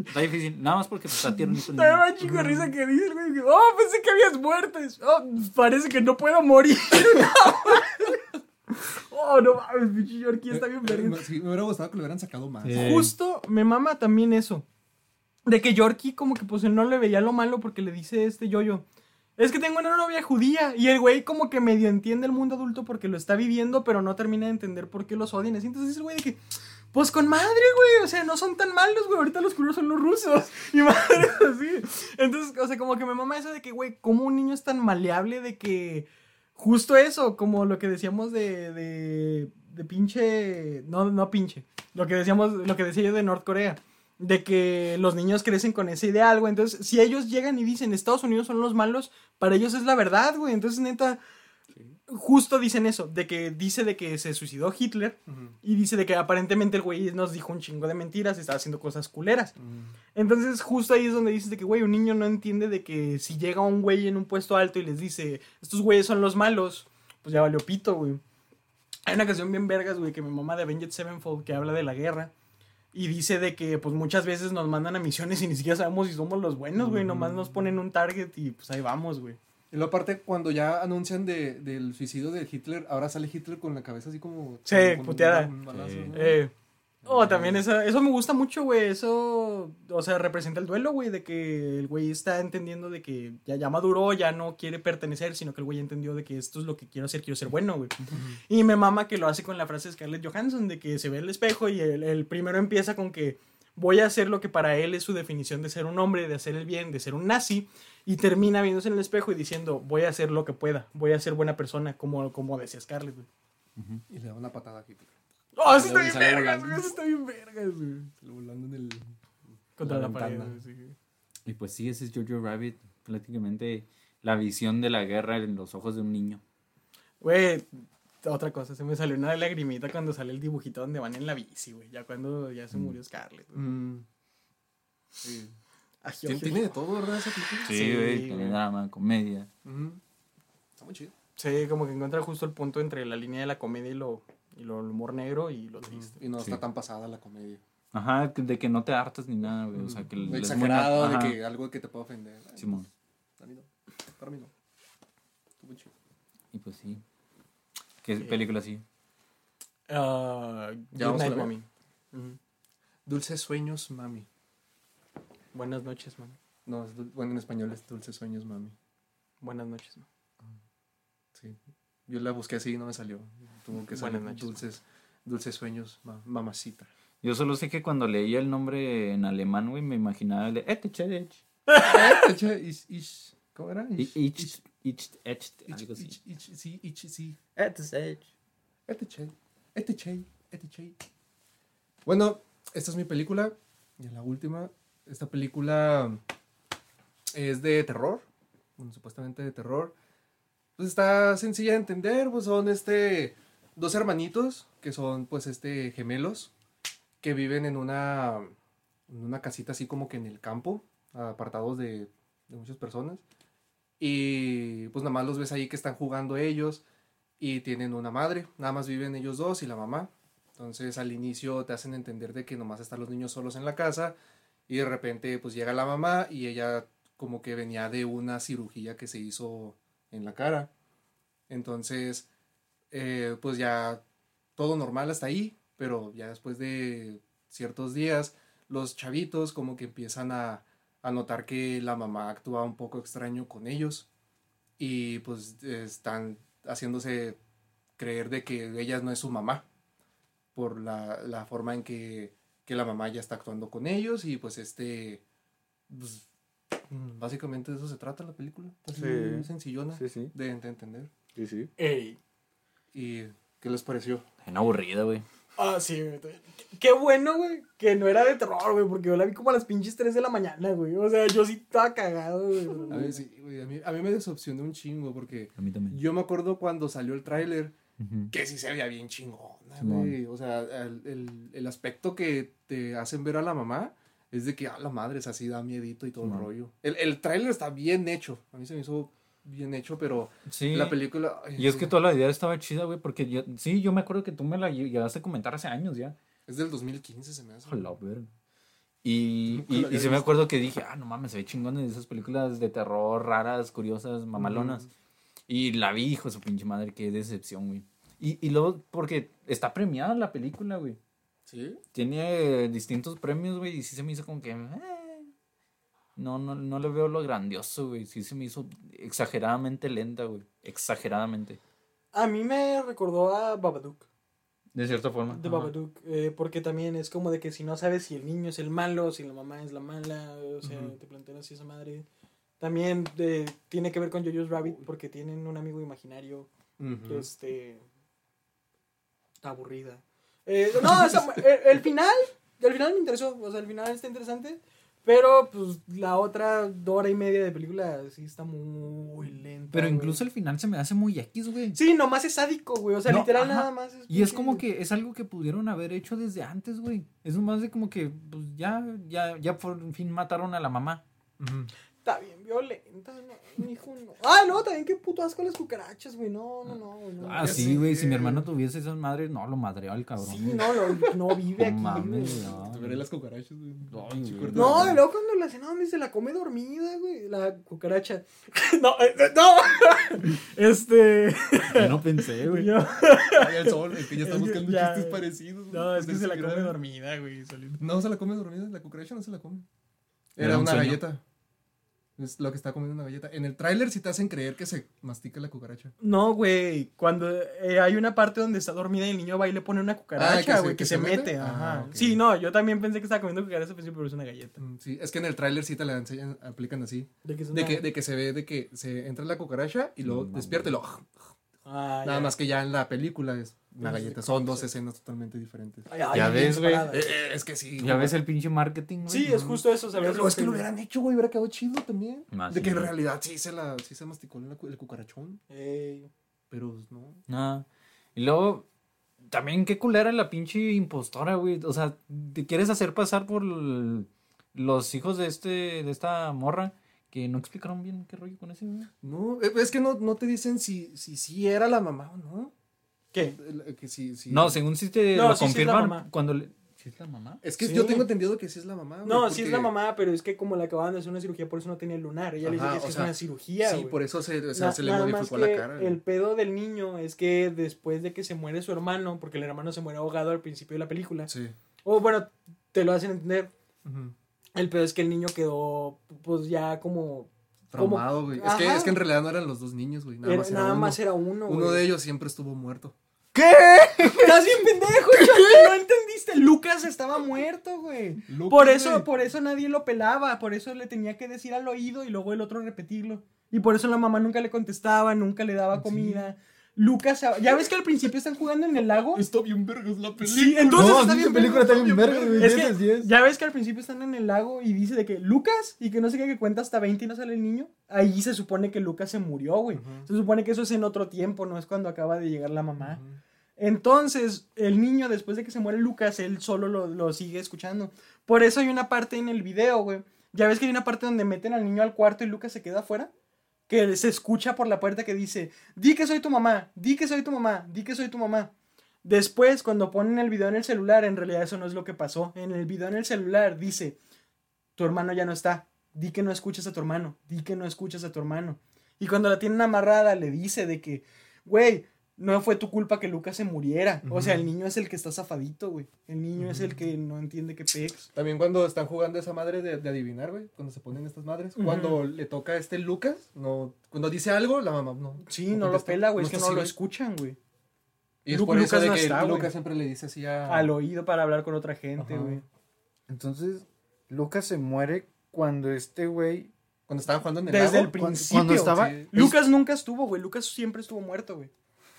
A: Está difícil, nada más porque pues, está tiernito niño.
B: un chico de risa que dice el güey. Oh, pensé que habías muerto. Oh, parece que no puedo morir. oh, no mames, pinche Yorkie está bien
C: Eh,
B: verga.
C: no, sí, me hubiera gustado que lo hubieran sacado más.
A: Sí.
B: Justo me mama también eso. De que Yorkie como que pues él no le veía lo malo porque le dice este yoyo. Es que tengo una novia judía. Y el güey como que medio entiende el mundo adulto porque lo está viviendo, pero no termina de entender por qué los odian. Entonces el güey de que, pues con madre, güey. O sea, no son tan malos, güey. Ahorita los culeros son los rusos. Y madre así. Entonces, o sea, como que me mama eso de que, güey, como un niño es tan maleable de que... Justo eso, como lo que decíamos de, de, de pinche... No, no pinche. Lo que decíamos, lo que decía yo de Norcorea. De que los niños crecen con ese ideal, güey. Entonces, si ellos llegan y dicen Estados Unidos son los malos, para ellos es la verdad, güey. Entonces, neta, justo dicen eso. De que dice de que se suicidó Hitler. Y dice de que aparentemente el güey nos dijo un chingo de mentiras y estaba haciendo cosas culeras. Entonces, justo ahí es donde dices de que, güey, un niño no entiende de que si llega un güey en un puesto alto y les dice, estos güeyes son los malos, pues ya valió pito, güey. Hay una canción bien vergas, güey, que mi mamá de Avenged Sevenfold que habla de la guerra. Y dice de que, pues muchas veces nos mandan a misiones y ni siquiera sabemos si somos los buenos, güey. Nomás nos ponen un target y pues ahí vamos, güey.
C: Y luego aparte, cuando ya anuncian de, del suicidio de Hitler, ahora sale Hitler con la cabeza así como...
B: Sí,
C: un-
B: puteada.
C: un balazo,
A: Sí.
C: ¿no?
B: Eh, oh, también eso, eso me gusta mucho, güey. Eso, o sea, representa el duelo, güey, de que el güey está entendiendo de que ya, ya maduró, ya no quiere pertenecer, sino que el güey entendió de que esto es lo que quiero hacer, quiero ser bueno, güey. Y me mama que lo hace con la frase de Scarlett Johansson, de que se ve el espejo y el, el primero empieza con que voy a hacer lo que para él es su definición de ser un hombre, de hacer el bien, de ser un nazi, y termina viéndose en el espejo y diciendo, voy a hacer lo que pueda, voy a ser buena persona, como, como decía Scarlett, güey.
C: Y le da una patada a Hitler.
B: Oh, eso está bien vergas, güey, eso está bien vergas, güey.
C: Sale volando en el...
B: Contra la,
C: La
B: pared, sí.
A: Y pues sí, ese es Jojo Rabbit, prácticamente la visión de la guerra en los ojos de un niño.
B: Güey, otra cosa, se me salió una lagrimita cuando sale el dibujito donde van en la bici, güey. Ya cuando ya se murió Scarlett.
C: Mm. Sí.
B: Ay,
C: Tiene, de todo, ¿verdad? Esa película?
A: Sí,
B: Sí,
A: güey, tiene drama, comedia.
C: Está muy chido.
B: Sí, como que encuentra justo el punto entre la línea de la comedia y lo, y lo el humor negro y lo triste.
C: Y no
A: Sí.
C: está tan pasada la comedia.
A: Ajá, de que no te hartas ni nada, güey. O sea, que es
C: Exagerado, de que algo que te pueda ofender. Ay,
A: Simón.
C: Para mí no. Para mí no. Está muy chido.
A: Y pues sí. ¿Qué
B: Sí.
A: película así?
B: Ah,
C: Ya
B: Good
C: vamos a
B: Night,
C: ver.
B: Mommy. Ujú.
C: Dulces sueños, mami.
B: Buenas noches, mami.
C: No, es bueno, en español es dulces sueños, mami.
B: Buenas noches, mami.
C: Sí. Yo la busqué así y no me salió. Tuvo que salir
B: noches.
C: dulces, dulces sueños, ma- mamacita.
A: Yo solo sé que cuando leía el nombre en alemán, güey, me imaginaba el de Etechedech.
C: Eche, ich- ich- ¿Cómo era?
A: Ich, ich, ich, ich,
C: ich-
A: algo así.
C: ich- ich- sí, ich- sí.
A: Etechedech.
C: Eteche, eteche, eteche. Bueno, esta es mi película. Y la última. Esta película es de terror. Bueno, supuestamente de terror. Pues está sencilla de entender. Pues son este. Dos hermanitos. Que son pues este gemelos. Que viven en una. En una casita así como que en el campo. Apartados de, de muchas personas. Y pues nada más los ves ahí que están jugando ellos y tienen una madre, nada más viven ellos dos y la mamá. Entonces al inicio te hacen entender de que nomás están los niños solos en la casa y de repente pues llega la mamá y ella como que venía de una cirugía que se hizo en la cara. Entonces eh, pues ya todo normal hasta ahí, pero ya después de ciertos días los chavitos como que empiezan a, a notar que la mamá actúa un poco extraño con ellos y pues están haciéndose creer de que ella no es su mamá por la, la forma en que, que, la mamá ya está actuando con ellos y pues este pues, básicamente de eso se trata la película así sí. sencillona
A: sí, sí.
C: De, de, entender
A: sí sí
B: Ey.
C: y qué les pareció
A: en aburrida güey
B: Ah, sí, güey. Qué bueno, güey, que no era de terror, güey, porque yo la vi como a las pinches 3 de la mañana, güey. O sea, yo sí estaba cagado, güey.
C: A mí sí, güey. A mí, a mí me decepcionó un chingo porque
A: a mí también.
C: yo me acuerdo cuando salió el tráiler uh -huh. que sí se veía bien chingona, güey. O sea, el, el, el, aspecto que te hacen ver a la mamá es de que, a la madre, es así, da miedito y todo el rollo. El, el tráiler está bien hecho. A mí se me hizo bien hecho, pero
A: sí.
C: la película...
A: Ay, y es que toda la idea estaba chida, güey, porque yo, sí, yo me acuerdo que tú me la llegaste a comentar hace años ya.
C: Es del 2015, se me hace.
A: Ojalá, ver. Y, y, y se me acuerdo que dije, ah, no mames, se ve chingón de esas películas de terror raras, curiosas, mamalonas. Mm. Y la vi, hijo de su pinche madre, qué decepción, güey. Y, y luego, porque está premiada la película, güey.
C: ¿Sí?
A: Tiene distintos premios, güey, y sí se me hizo como que... Eh, no, no, no le veo lo grandioso, güey. Sí se me hizo exageradamente lenta, güey. Exageradamente.
B: A mí me recordó a Babadook.
A: De cierta forma.
B: De Babadook. Eh, porque también es como de que si no sabes si el niño es el malo, si la mamá es la mala, o sea, uh -huh. te plantean así esa madre. También tiene que ver con Jojo's Rabbit porque tienen un amigo imaginario uh -huh. este, aburrida. Eh, no, o sea, el, el, final, el final me interesó, o sea, el final está interesante. Pero, pues, la otra hora y media de película sí está muy lenta.
A: Pero incluso el final se me hace muy X, güey.
B: Sí, nomás es sádico, güey. O sea, no, literal ajá. nada más. Es
A: y es como que es algo que pudieron haber hecho desde antes, güey. Es más de como que, pues, ya, ya, ya por fin mataron a la mamá.
B: Uh -huh. Está bien violenta, no, mi hijo no. Ah, no, también qué puto asco las cucarachas, güey. No, no, no. no
A: ah, sí, güey. Si mi hermano tuviese esas madres, no, lo madreaba el cabrón.
B: Sí, no, lo, no vive aquí.
A: Mames, no.
C: Te veré las cucarachas, güey.
B: No, no, y luego cuando la cena se la come dormida, güey. La cucaracha. no, eh, no. este.
A: Yo no pensé, güey.
C: Yo... Ay, el sol, es que ya está buscando ya, chistes parecidos.
B: No, es que se la come dormida, güey.
C: No, se la come dormida. La cucaracha no se la come. Era, Era una sueño. galleta. Es lo que está comiendo una galleta. En el tráiler sí te hacen creer que se mastica la cucaracha.
B: No, güey. Cuando eh, hay una parte donde está dormida y el niño va y le pone una cucaracha, güey, ah, que, que, que, se, mete. mete. Ajá. Ah, okay. Sí, no, yo también pensé que estaba comiendo cucaracha, pero es una galleta.
C: Mm, sí, es que en el tráiler sí te la enseñan, aplican así.
B: De que,
C: una... de que, de que se ve de que se entra la cucaracha y luego no, despierta y lo... Ah, Nada ya. más que ya en la película es una galleta. Son dos escenas totalmente diferentes.
A: Ay, ay, ya ves, güey.
C: Eh, eh, es que sí.
A: Ya ves el pinche marketing, güey.
B: Sí, es justo eso. ¿sabes?
C: Pero es que lo hubieran hecho, güey. Hubiera quedado chido también. Más de que en realidad sí se, la, sí se masticó el, el cucarachón.
B: Ey.
C: Pero pues, no.
A: Nah. Y luego, también qué culera la pinche impostora, güey. O sea, te quieres hacer pasar por el, los hijos de este de esta morra que no explicaron bien qué rollo con ese, güey.
C: No, eh, es que no, no te dicen si, si, si era la mamá o no.
B: ¿Qué?
C: Que si, si...
A: No, según si te
B: no,
A: lo
B: sí,
A: confirman
B: sí es
A: cuando le... ¿Sí es la mamá?
C: Es que
B: Sí.
C: yo tengo entendido que sí es la mamá. güey,
B: No,
C: porque-
B: sí es la mamá, pero es que como le acababan de hacer una cirugía, por eso no tenía el lunar. Ella le dice que es,
C: o
B: que
C: sea,
B: es una cirugía.
C: Sí,
B: güey.
C: por eso se, o sea,
B: Na-
C: se le
B: nada
C: modificó
B: más
C: la
B: que
C: cara. güey.
B: El pedo del niño es que después de que se muere su hermano, porque el hermano se muere ahogado al principio de la película,
C: Sí.
B: o bueno, te lo hacen entender,
C: Ujú.
B: El pedo es que el niño quedó, pues ya como.
C: Traumado, güey. Es que, es que en realidad no eran los dos niños, güey. Nada
B: era-
C: más era
B: nada
C: uno.
B: más era uno.
C: De ellos siempre estuvo muerto.
A: ¿Qué?
B: Estás bien pendejo, no entendiste. Lucas estaba muerto, güey.
C: Lucas,
B: Por eso,
C: güey.
B: por eso nadie lo pelaba, por eso le tenía que decir al oído y luego el otro repetirlo. Y por eso la mamá nunca le contestaba, nunca le daba comida. Lucas, ya ves que al principio están jugando en el lago.
C: Está bien vergas la película.
B: Sí, entonces
A: No,
B: está bien
A: película está bien verga, güey.
B: Es
A: 10
B: que
A: de 10.
B: ya ves que al principio están en el lago y dice de que Lucas y que no sé qué que cuenta hasta 20 y no sale el niño. Ahí se supone que Lucas se murió, güey. Se supone que eso es en otro tiempo, no es cuando acaba de llegar la mamá. Entonces, el niño, después de que se muere Lucas, él solo lo, lo sigue escuchando. Por eso hay una parte en el video, güey. Ya ves que hay una parte donde meten al niño al cuarto y Lucas se queda afuera. Que se escucha por la puerta que dice, di que soy tu mamá, di que soy tu mamá, di que soy tu mamá. Después, cuando ponen el video en el celular, en realidad eso no es lo que pasó. En el video en el celular dice, tu hermano ya no está, di que no escuchas a tu hermano, di que no escuchas a tu hermano. Y cuando la tienen amarrada, le dice de que, güey, no fue tu culpa que Lucas se muriera. O sea, el niño es el que está zafadito, güey. El niño es el que no entiende que pex.
C: También cuando están jugando esa madre de, adivinar, güey, cuando se ponen estas madres, cuando le toca a este Lucas, no, cuando dice algo, la mamá no.
B: Sí, no, lo pela, güey, es que no lo escuchan, güey.
C: Y es por Lucas eso de que Lucas siempre le dice así a...
B: Al oído para hablar con otra gente, güey.
A: Entonces, Lucas se muere cuando este güey...
C: Cuando estaban jugando en el
B: Desde el principio. Cuando estaba... Lucas nunca estuvo, güey. Lucas siempre estuvo muerto, güey.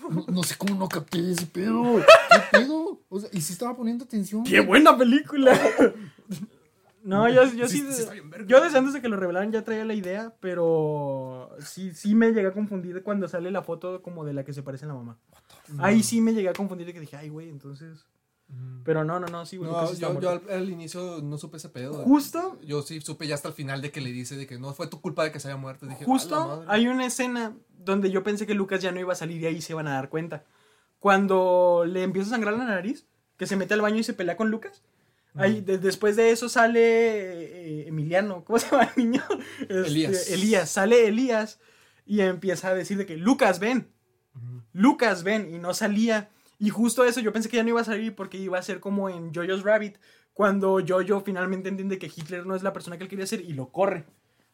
A: No, sé cómo no capté ese pedo. ¿Qué pedo? O sea, ¿y si estaba poniendo atención?
B: ¡Qué buena película! No, yo, yo sí. yo desde antes de que lo revelaran ya traía la idea, pero sí, sí me llegué a confundir cuando sale la foto como de la que se parece a la mamá. Ahí sí me llegué a confundir y que dije, ay, güey, entonces. Pero no, no, no, sí,
C: güey. No, yo, yo al, inicio no supe ese pedo.
B: Justo.
C: Yo sí supe ya hasta el final de que le dice de que no fue tu culpa de que se haya muerto. Dije,
B: Justo hay una escena donde yo pensé que Lucas ya no iba a salir y ahí se iban a dar cuenta. Cuando le empieza a sangrar la nariz, que se mete al baño y se pelea con Lucas. Ahí, después de eso sale eh, Emiliano, ¿cómo se llama el niño? Este, Elías. Elías, sale Elías y empieza a decir de que Lucas ven, Lucas ven y no salía. Y justo eso, yo pensé que ya no iba a salir porque iba a ser como en Jojo's Rabbit, cuando Jojo finalmente entiende que Hitler no es la persona que él quería ser y lo corre.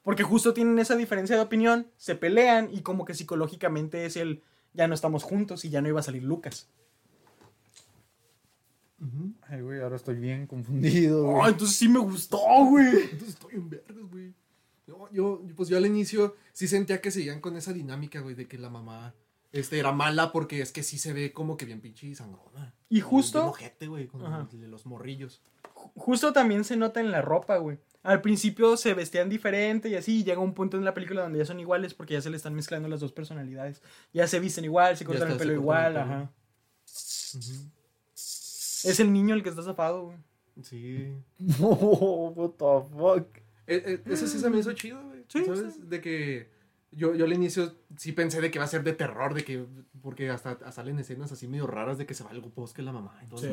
B: Porque justo tienen esa diferencia de opinión, se pelean y como que psicológicamente es el ya no estamos juntos y ya no iba a salir Lucas.
A: Ay, güey, ahora estoy bien confundido.
B: Ah, entonces sí me gustó, güey.
C: Entonces estoy en verdes, güey. Yo, pues yo al inicio sí sentía que seguían con esa dinámica, güey, de que la mamá este, era mala porque es que sí se ve como que bien pinche sangrona.
B: Y justo.
C: güey, con los morrillos.
B: Justo también se nota en la ropa, güey. Al principio se vestían diferente y así, y llega un punto en la película donde ya son iguales porque ya se le están mezclando las dos personalidades. Ya se visten igual, se cortan el pelo igual, ajá. Es el niño el que está zafado, güey.
C: Sí.
A: Oh, what the fuck.
C: E, e, eso sí se me hizo chido, güey. Sí, ¿Sabes? De que yo, yo al inicio sí pensé de que va a ser de terror, de que, porque hasta salen escenas así medio raras de que se va al bosque la mamá. Entonces,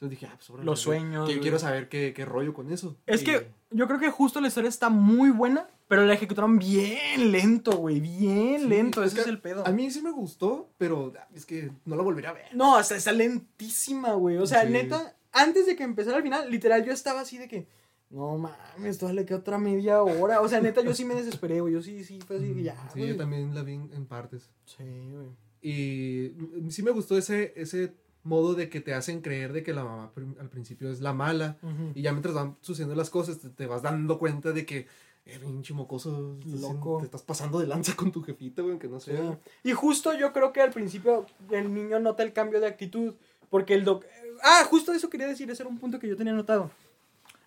C: entonces dije, ah, pues
B: Los sueños.
C: Que, quiero saber qué, qué, rollo con eso.
B: Es que yo creo que justo la historia está muy buena, pero la ejecutaron bien lento, güey. Bien lento, ese es el pedo.
C: A mí sí me gustó, pero es que no la volvería a ver.
B: No, hasta está lentísima, güey. O sea, neta, antes de que empezara el final, literal, yo estaba así de que no mames, todavía le queda otra media hora. O sea, neta, yo sí me desesperé, güey. Yo sí, sí, fue así ya.
C: Sí, yo también la vi en, partes.
B: Sí, güey.
C: Y sí me gustó ese, ese modo de que te hacen creer de que la mamá al principio es la mala. Y ya mientras van sucediendo las cosas, te, vas dando cuenta de que. Eh, pinche mocoso, loco. Te estás pasando de lanza con tu jefita, güey, que no sé.
B: Y justo yo creo que al principio el niño nota el cambio de actitud. Porque el doc. Ah, justo eso quería decir, ese era un punto que yo tenía notado.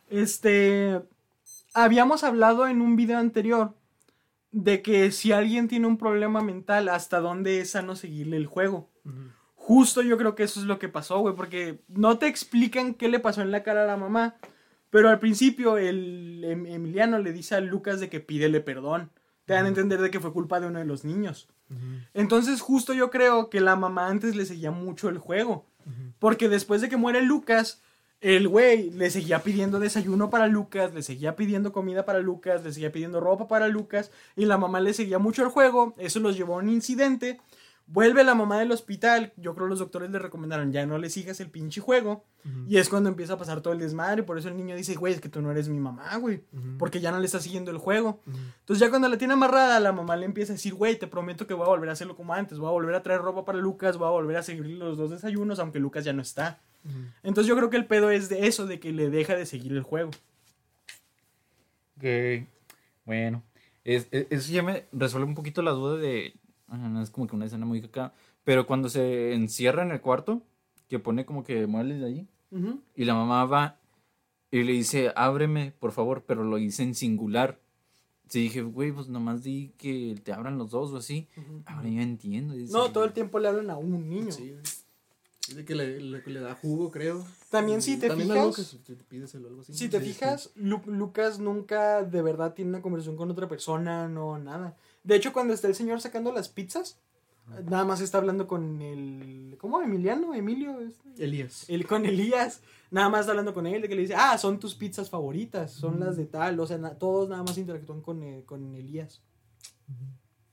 B: Este, habíamos hablado en un video anterior de que si alguien tiene un problema mental, hasta dónde es sano seguirle el juego. Justo yo creo que eso es lo que pasó, güey, porque no te explican qué le pasó en la cara a la mamá, pero al principio el em, Emiliano le dice a Lucas de que pídele perdón. Te dan a entender de que fue culpa de uno de los niños. Entonces justo yo creo que la mamá antes le seguía mucho el juego. Porque después de que muere Lucas, el güey le seguía pidiendo desayuno para Lucas, le seguía pidiendo comida para Lucas, le seguía pidiendo ropa para Lucas y la mamá le seguía mucho el juego. Eso los llevó a un incidente. Vuelve la mamá del hospital. Yo creo que los doctores le recomendaron ya no le sigas el pinche juego. Y es cuando empieza a pasar todo el desmadre. Por eso el niño dice, güey, es que tú no eres mi mamá, güey. Porque ya no le está siguiendo el juego. Entonces ya cuando la tiene amarrada, la mamá le empieza a decir, güey, te prometo que voy a volver a hacerlo como antes. Voy a volver a traer ropa para Lucas. Voy a volver a seguir los dos desayunos, aunque Lucas ya no está. Entonces yo creo que el pedo es de eso, de que le deja de seguir el juego.
A: Ok, bueno. Es, eso ya me resuelve un poquito la duda de... No es como que una escena muy acá. Pero cuando se encierra en el cuarto, que pone como que muebles de ahí, y la mamá va y le dice, ábreme, por favor, pero lo dice en singular. Sí, dije, güey, pues nomás di que te abran los dos o así. Ahora ya entiendo.
B: no, todo el tiempo le hablan a un niño.
C: Sí, de que le, le, da jugo, creo.
B: También si te fijas. si te fijas, Lucas nunca de verdad tiene una conversación con otra persona, no, nada. De hecho, cuando está el señor sacando las pizzas, nada más está hablando con el. ¿Cómo? ¿Emiliano? ¿Emilio?
C: Elías.
B: El, con Elías. Nada más está hablando con él, de que le dice, ah, son tus pizzas favoritas, son las de tal. O sea, na- todos nada más interactúan con, eh, con Elías.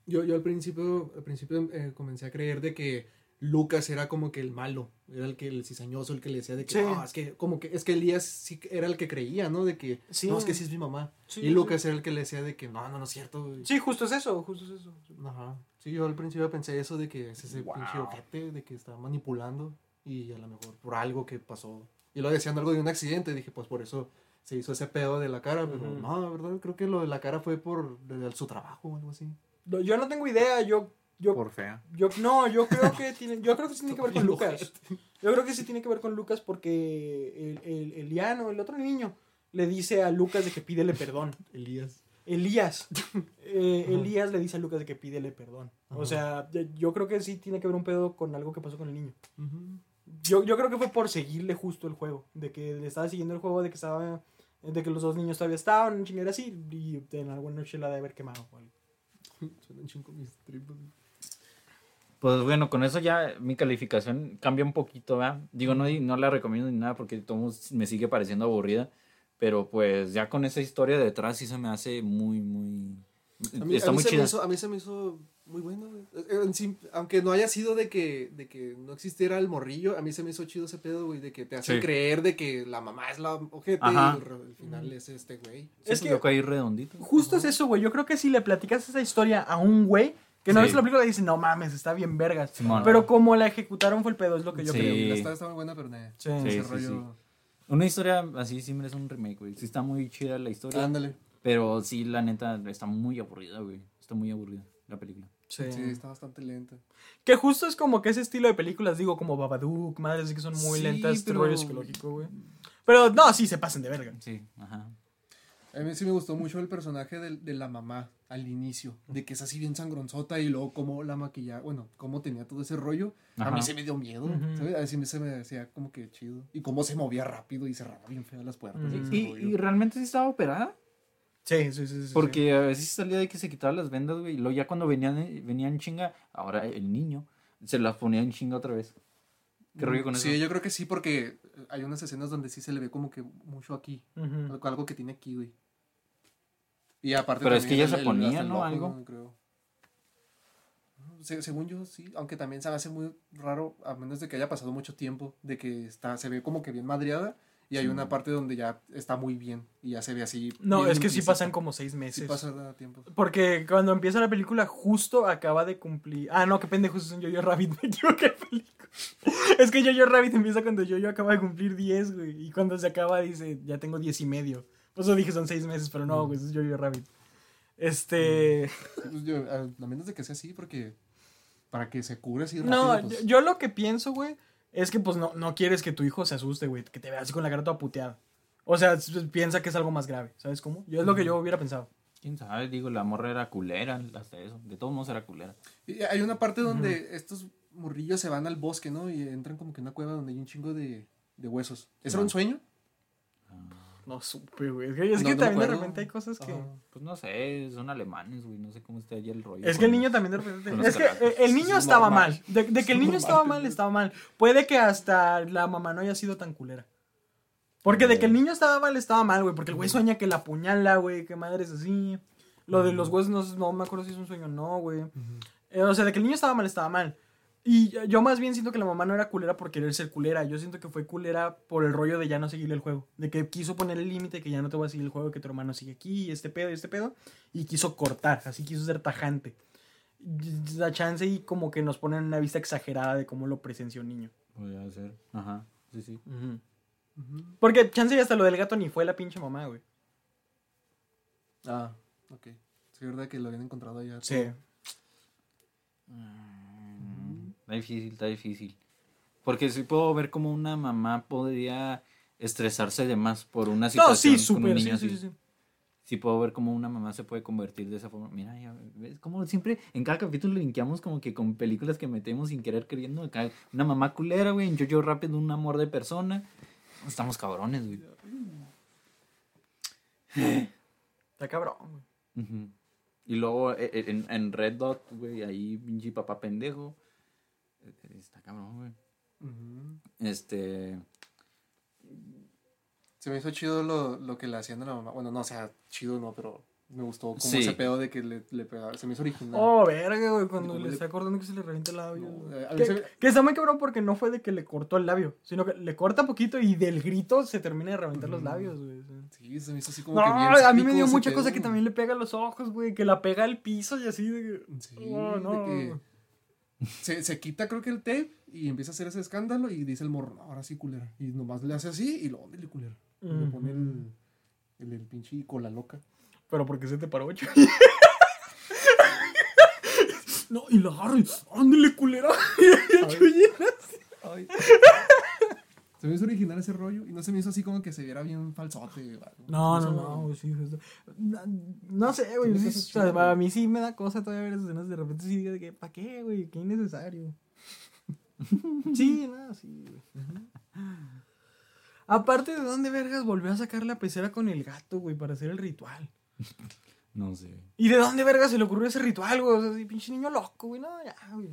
C: Yo, yo al principio, al principio eh, comencé a creer de que Lucas era como que el malo, era el que el cizañoso, el que le decía de que
B: Sí.
C: "No, es que como que es que Elías sí era el que creía, ¿no? De que
B: Sí.
C: no, es que sí es mi mamá.
B: Sí,
C: y. Lucas era el que le decía de que no, no, no es cierto. güey".
B: Sí, justo es eso, justo es eso.
C: Ajá. Sí, yo al principio pensé eso de que es ese
A: Wow.
C: pinche ojete, de que está manipulando y a lo mejor por algo que pasó. Y lo decían algo de un accidente, dije, pues por eso se hizo ese pedo de la cara, pero
B: Ujú.
C: no, la verdad creo que lo de la cara fue por de- su trabajo o algo así.
B: No, Yo no tengo idea, yo. Yo
A: Por fea.
B: Yo, no, yo creo que tiene, yo creo que sí tiene que ver con Lucas. Yo creo que sí tiene que ver con Lucas porque el, el, Eliano, el otro niño, le dice a Lucas de que pídele perdón.
C: Elías.
B: Elías. eh. Elías le dice a Lucas de que pídele perdón. O sea, yo- creo que sí tiene que ver un pedo con algo que pasó con el niño. Yo, yo creo que fue por seguirle justo el juego. De que le estaba siguiendo el juego, de que estaba. De que los dos niños todavía estaban, chingadera así, y en alguna noche la de haber quemado.
C: Suenan chingo mis tripas.
A: Pues bueno, con eso ya mi calificación cambia un poquito, ¿verdad? Digo, no, no la recomiendo ni nada porque todo me sigue pareciendo aburrida. Pero pues ya con esa historia detrás sí se me hace muy, muy...
C: A mí,
A: Está
C: a mí
A: muy chida.
C: hizo, a mí se me hizo muy bueno. güey. Eh, aunque no haya sido de que, de que no existiera el morrillo, a mí se me hizo chido ese pedo, güey, de que te hacen
A: Sí.
C: creer de que la mamá es la ojete
A: Ajá.
C: y el, el final es este güey.
A: Sí,
B: Es que-
A: que... ahí redondito.
B: Justo es eso, güey. Yo creo que si le platicas esa historia a un güey que no
A: Sí.
B: visto la película, dice, no mames, está bien vergas.
A: Simón.
B: Pero como la ejecutaron fue el pedo, es lo que yo
A: Sí.
B: creo.
C: La está, está muy buena, pero ne,
B: Sí.
C: ese
A: Sí, sí,
C: rollo.
A: Una historia así sí merece un remake, güey. Sí está muy chida la historia.
C: Ándale.
A: Pero sí, la neta, está muy aburrida, güey. Está muy aburrida la película.
B: Sí.
C: Sí, está bastante lenta.
B: Que justo es como que ese estilo de películas, digo, como Babadook, madres que son muy
C: Sí,
B: lentas, este
C: pero-
B: rollo psicológico, güey. Pero no, sí, se pasen de verga.
A: Sí, ajá.
C: A mí sí me gustó mucho el personaje de, de la mamá al inicio, de que es así bien sangronzota y luego cómo la maquilla, bueno, cómo tenía todo ese rollo. A mí se me dio miedo. ¿sabes? Así me- se me decía como que chido. Y cómo se movía rápido y cerraba bien fea las puertas. Y ese
A: ¿Y,
C: rollo.
A: y realmente sí estaba operada?
B: Sí, sí, sí. sí,
A: Porque a veces salía de que se quitaba las vendas, güey. Y luego ya cuando venían, venían chinga, ahora el niño se las ponía en chinga otra vez. ¿Qué rollo con
C: Sí,
A: eso?
C: yo creo que sí, porque hay unas escenas donde sí se le ve como que mucho aquí. Algo que tiene aquí, güey. Y aparte
A: Pero es que ella se ponía,
C: hasta el
A: ¿no? Algo.
C: Creo. Se- según yo, sí. Aunque también se me hace muy raro, a menos de que haya pasado mucho tiempo, de que está, se ve como que bien madreada. Y hay
A: Sí.
C: una parte donde ya está muy bien. Y ya se ve así.
B: No, es que sí pasan como seis meses.
C: Sí pasa tiempo.
B: Porque cuando empieza la película, justo acaba de cumplir. Ah, no, qué pendejo, es un Jojo Rabbit. Me equivoqué película. Es que Jojo Rabbit empieza cuando Jojo acaba de cumplir 10, güey. Y cuando se acaba, dice, ya tengo 10 y medio. Por eso dije son 6 meses, pero no,
C: Mm.
B: güey, es Jojo Rabbit. Este.
C: Pues yo, a, menos de que sea así, porque. Para que se cure así
B: No,
C: rápido. pues,
B: yo, yo lo que pienso, güey, es que pues no, no quieres que tu hijo se asuste, güey. Que te vea así con la cara toda puteada. O sea, piensa que es algo más grave, ¿sabes cómo? Yo es lo que yo hubiera pensado.
A: ¿Quién sabe? Digo, la morra era culera, hasta eso. De todos modos era culera.
C: Y hay una parte donde estos morrillos se van al bosque, ¿no? Y entran como que en una cueva donde hay un chingo de, de huesos. ¿Eso era un sueño?
B: No supe, güey. Es que,
C: No,
B: también de repente hay cosas que.
A: Pues no sé, son alemanes, güey. No sé cómo está allá el rollo.
B: Es que el niño también de repente. Es que el niño
C: es
B: estaba
C: normal.
B: mal. De, de que el niño
C: normal,
B: estaba mal, estaba mal. Puede que hasta la mamá no haya sido tan culera. Porque de que el niño estaba mal, estaba mal, güey. Porque el güey sueña que la apuñala, güey. Que madre es así. Lo de los huesos no, no me acuerdo si es un sueño o no, güey. Eh, o sea, de que el niño estaba mal, estaba mal. Y yo más bien siento que la mamá no era culera por querer ser culera. Yo siento que fue culera por el rollo de ya no seguirle el juego. De que quiso poner el límite, que ya no te voy a seguir el juego, que tu hermano sigue aquí, y este pedo, y este pedo. Y quiso cortar, así quiso ser tajante. La chance y como que nos ponen una vista exagerada de cómo lo presenció un niño.
A: Podría ser. Ajá. Sí, sí.
B: Porque chance y hasta lo del gato ni fue la pinche mamá, güey.
C: Ah, ok. Sí, verdad que lo habían encontrado allá.
B: Sí.
A: Mm, Está difícil, está difícil. Porque sí puedo ver como una mamá podría estresarse de más por una
B: No,
A: situación
B: sí,
A: con un niño
B: sí,
A: así.
B: sí.
A: Sí puedo ver cómo una mamá se puede convertir de esa forma. Mira, ya ves, como siempre en cada capítulo linkeamos como que con películas que metemos sin querer queriendo. Acá una mamá culera, güey, en Jojo Rápido un amor de persona. Estamos cabrones, güey.
B: Está cabrón.
A: Ujú. Y luego eh, eh, en, en Red Dot, güey, ahí pinche papá pendejo. Está cabrón, güey. Este.
C: Se me hizo chido lo, lo que le hacían a la mamá. Bueno, no, o sea, chido no, pero me gustó como
A: Sí.
C: ese pedo de que le, le pegaba. Se me hizo original.
B: Oh, verga, güey, cuando le
C: le-
B: está acordando que se le revienta el labio.
C: No, eh,
B: que,
C: se me-
B: que está muy cabrón porque no fue de que le cortó el labio, sino que le corta poquito y del grito se termina de reventar los labios, güey.
C: Sí, se me hizo así como
B: No,
C: que bien
B: a mí me dio mucha
C: pedo.
B: cosa que también le pega a los ojos, güey, que la pega al piso y así de que...
C: Sí,
B: Oh,
C: de
B: no.
C: que se, se quita creo que el tape y empieza a hacer ese escándalo y dice el morro, "No, ahora sí culera. Y nomás le hace así y luego le culera. Y Le pone el, el, el pinche cola loca.
B: Pero porque se te paró, Chuy? no, y la agarra y... ¡Ándale, culera! Y Chuy
C: Ay. Se me hizo original ese rollo y no se me hizo así como que se viera bien falsote. algo.
B: No, no, no, güey, sí, justo. No, no sé, güey.
C: Sí,
B: sí,
C: eso es
B: o sea,
C: chido,
B: a
C: güey.
B: mí sí me da cosa todavía ver esas escenas. De repente sí digo de que, ¿para qué, güey? Qué innecesario. sí, no, sí, güey. Aparte, ¿de dónde vergas volvió a sacar la pecera con el gato, güey, para hacer el ritual?
A: No sé.
B: ¿Y de dónde vergas se le ocurrió ese ritual, güey? O sea, pinche niño loco, güey. No, ya, güey.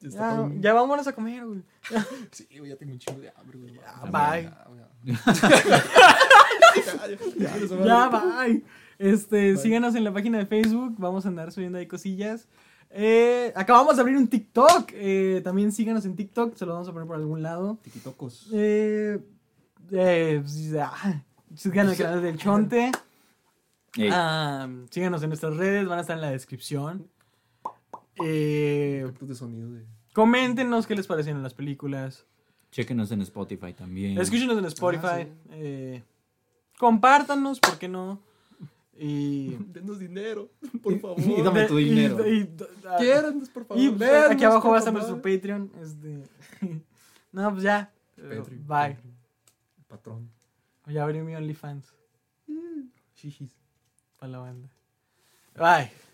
B: Ya, vámonos a comer, güey.
C: Sí, güey, ya tengo un chingo de hambre, güey.
B: Ya, bye.
C: ya,
B: bye. Este, síganos en la página de Facebook. Vamos a andar subiendo ahí cosillas. Eh, acabamos de abrir un TikTok. Eh, también síganos en TikTok. Se lo vamos a poner por algún lado.
C: Tiquitocos.
B: Eh, eh, ah, sigan el canal del Chonte. Ah, síganos en nuestras redes. Van a estar en la descripción. Eh,
C: Efectos de sonido de.
B: coméntenos qué les parecieron las películas.
A: Chéquenos en Spotify también.
B: Escúchenos en Spotify.
C: Ah, sí.
B: eh, compártanos, ¿por qué no? Y
C: Denos dinero, por favor.
A: y dame tu
B: y-
A: dinero.
B: y- ah,
C: por favor.
B: Y
C: véannos,
B: aquí abajo va a estar nuestro Patreon. Este... No, pues ya.
C: Patreon,
B: Bye.
C: Patreon.
B: Ya abrí mi OnlyFans
C: Shishis.
B: Para la banda. Bye.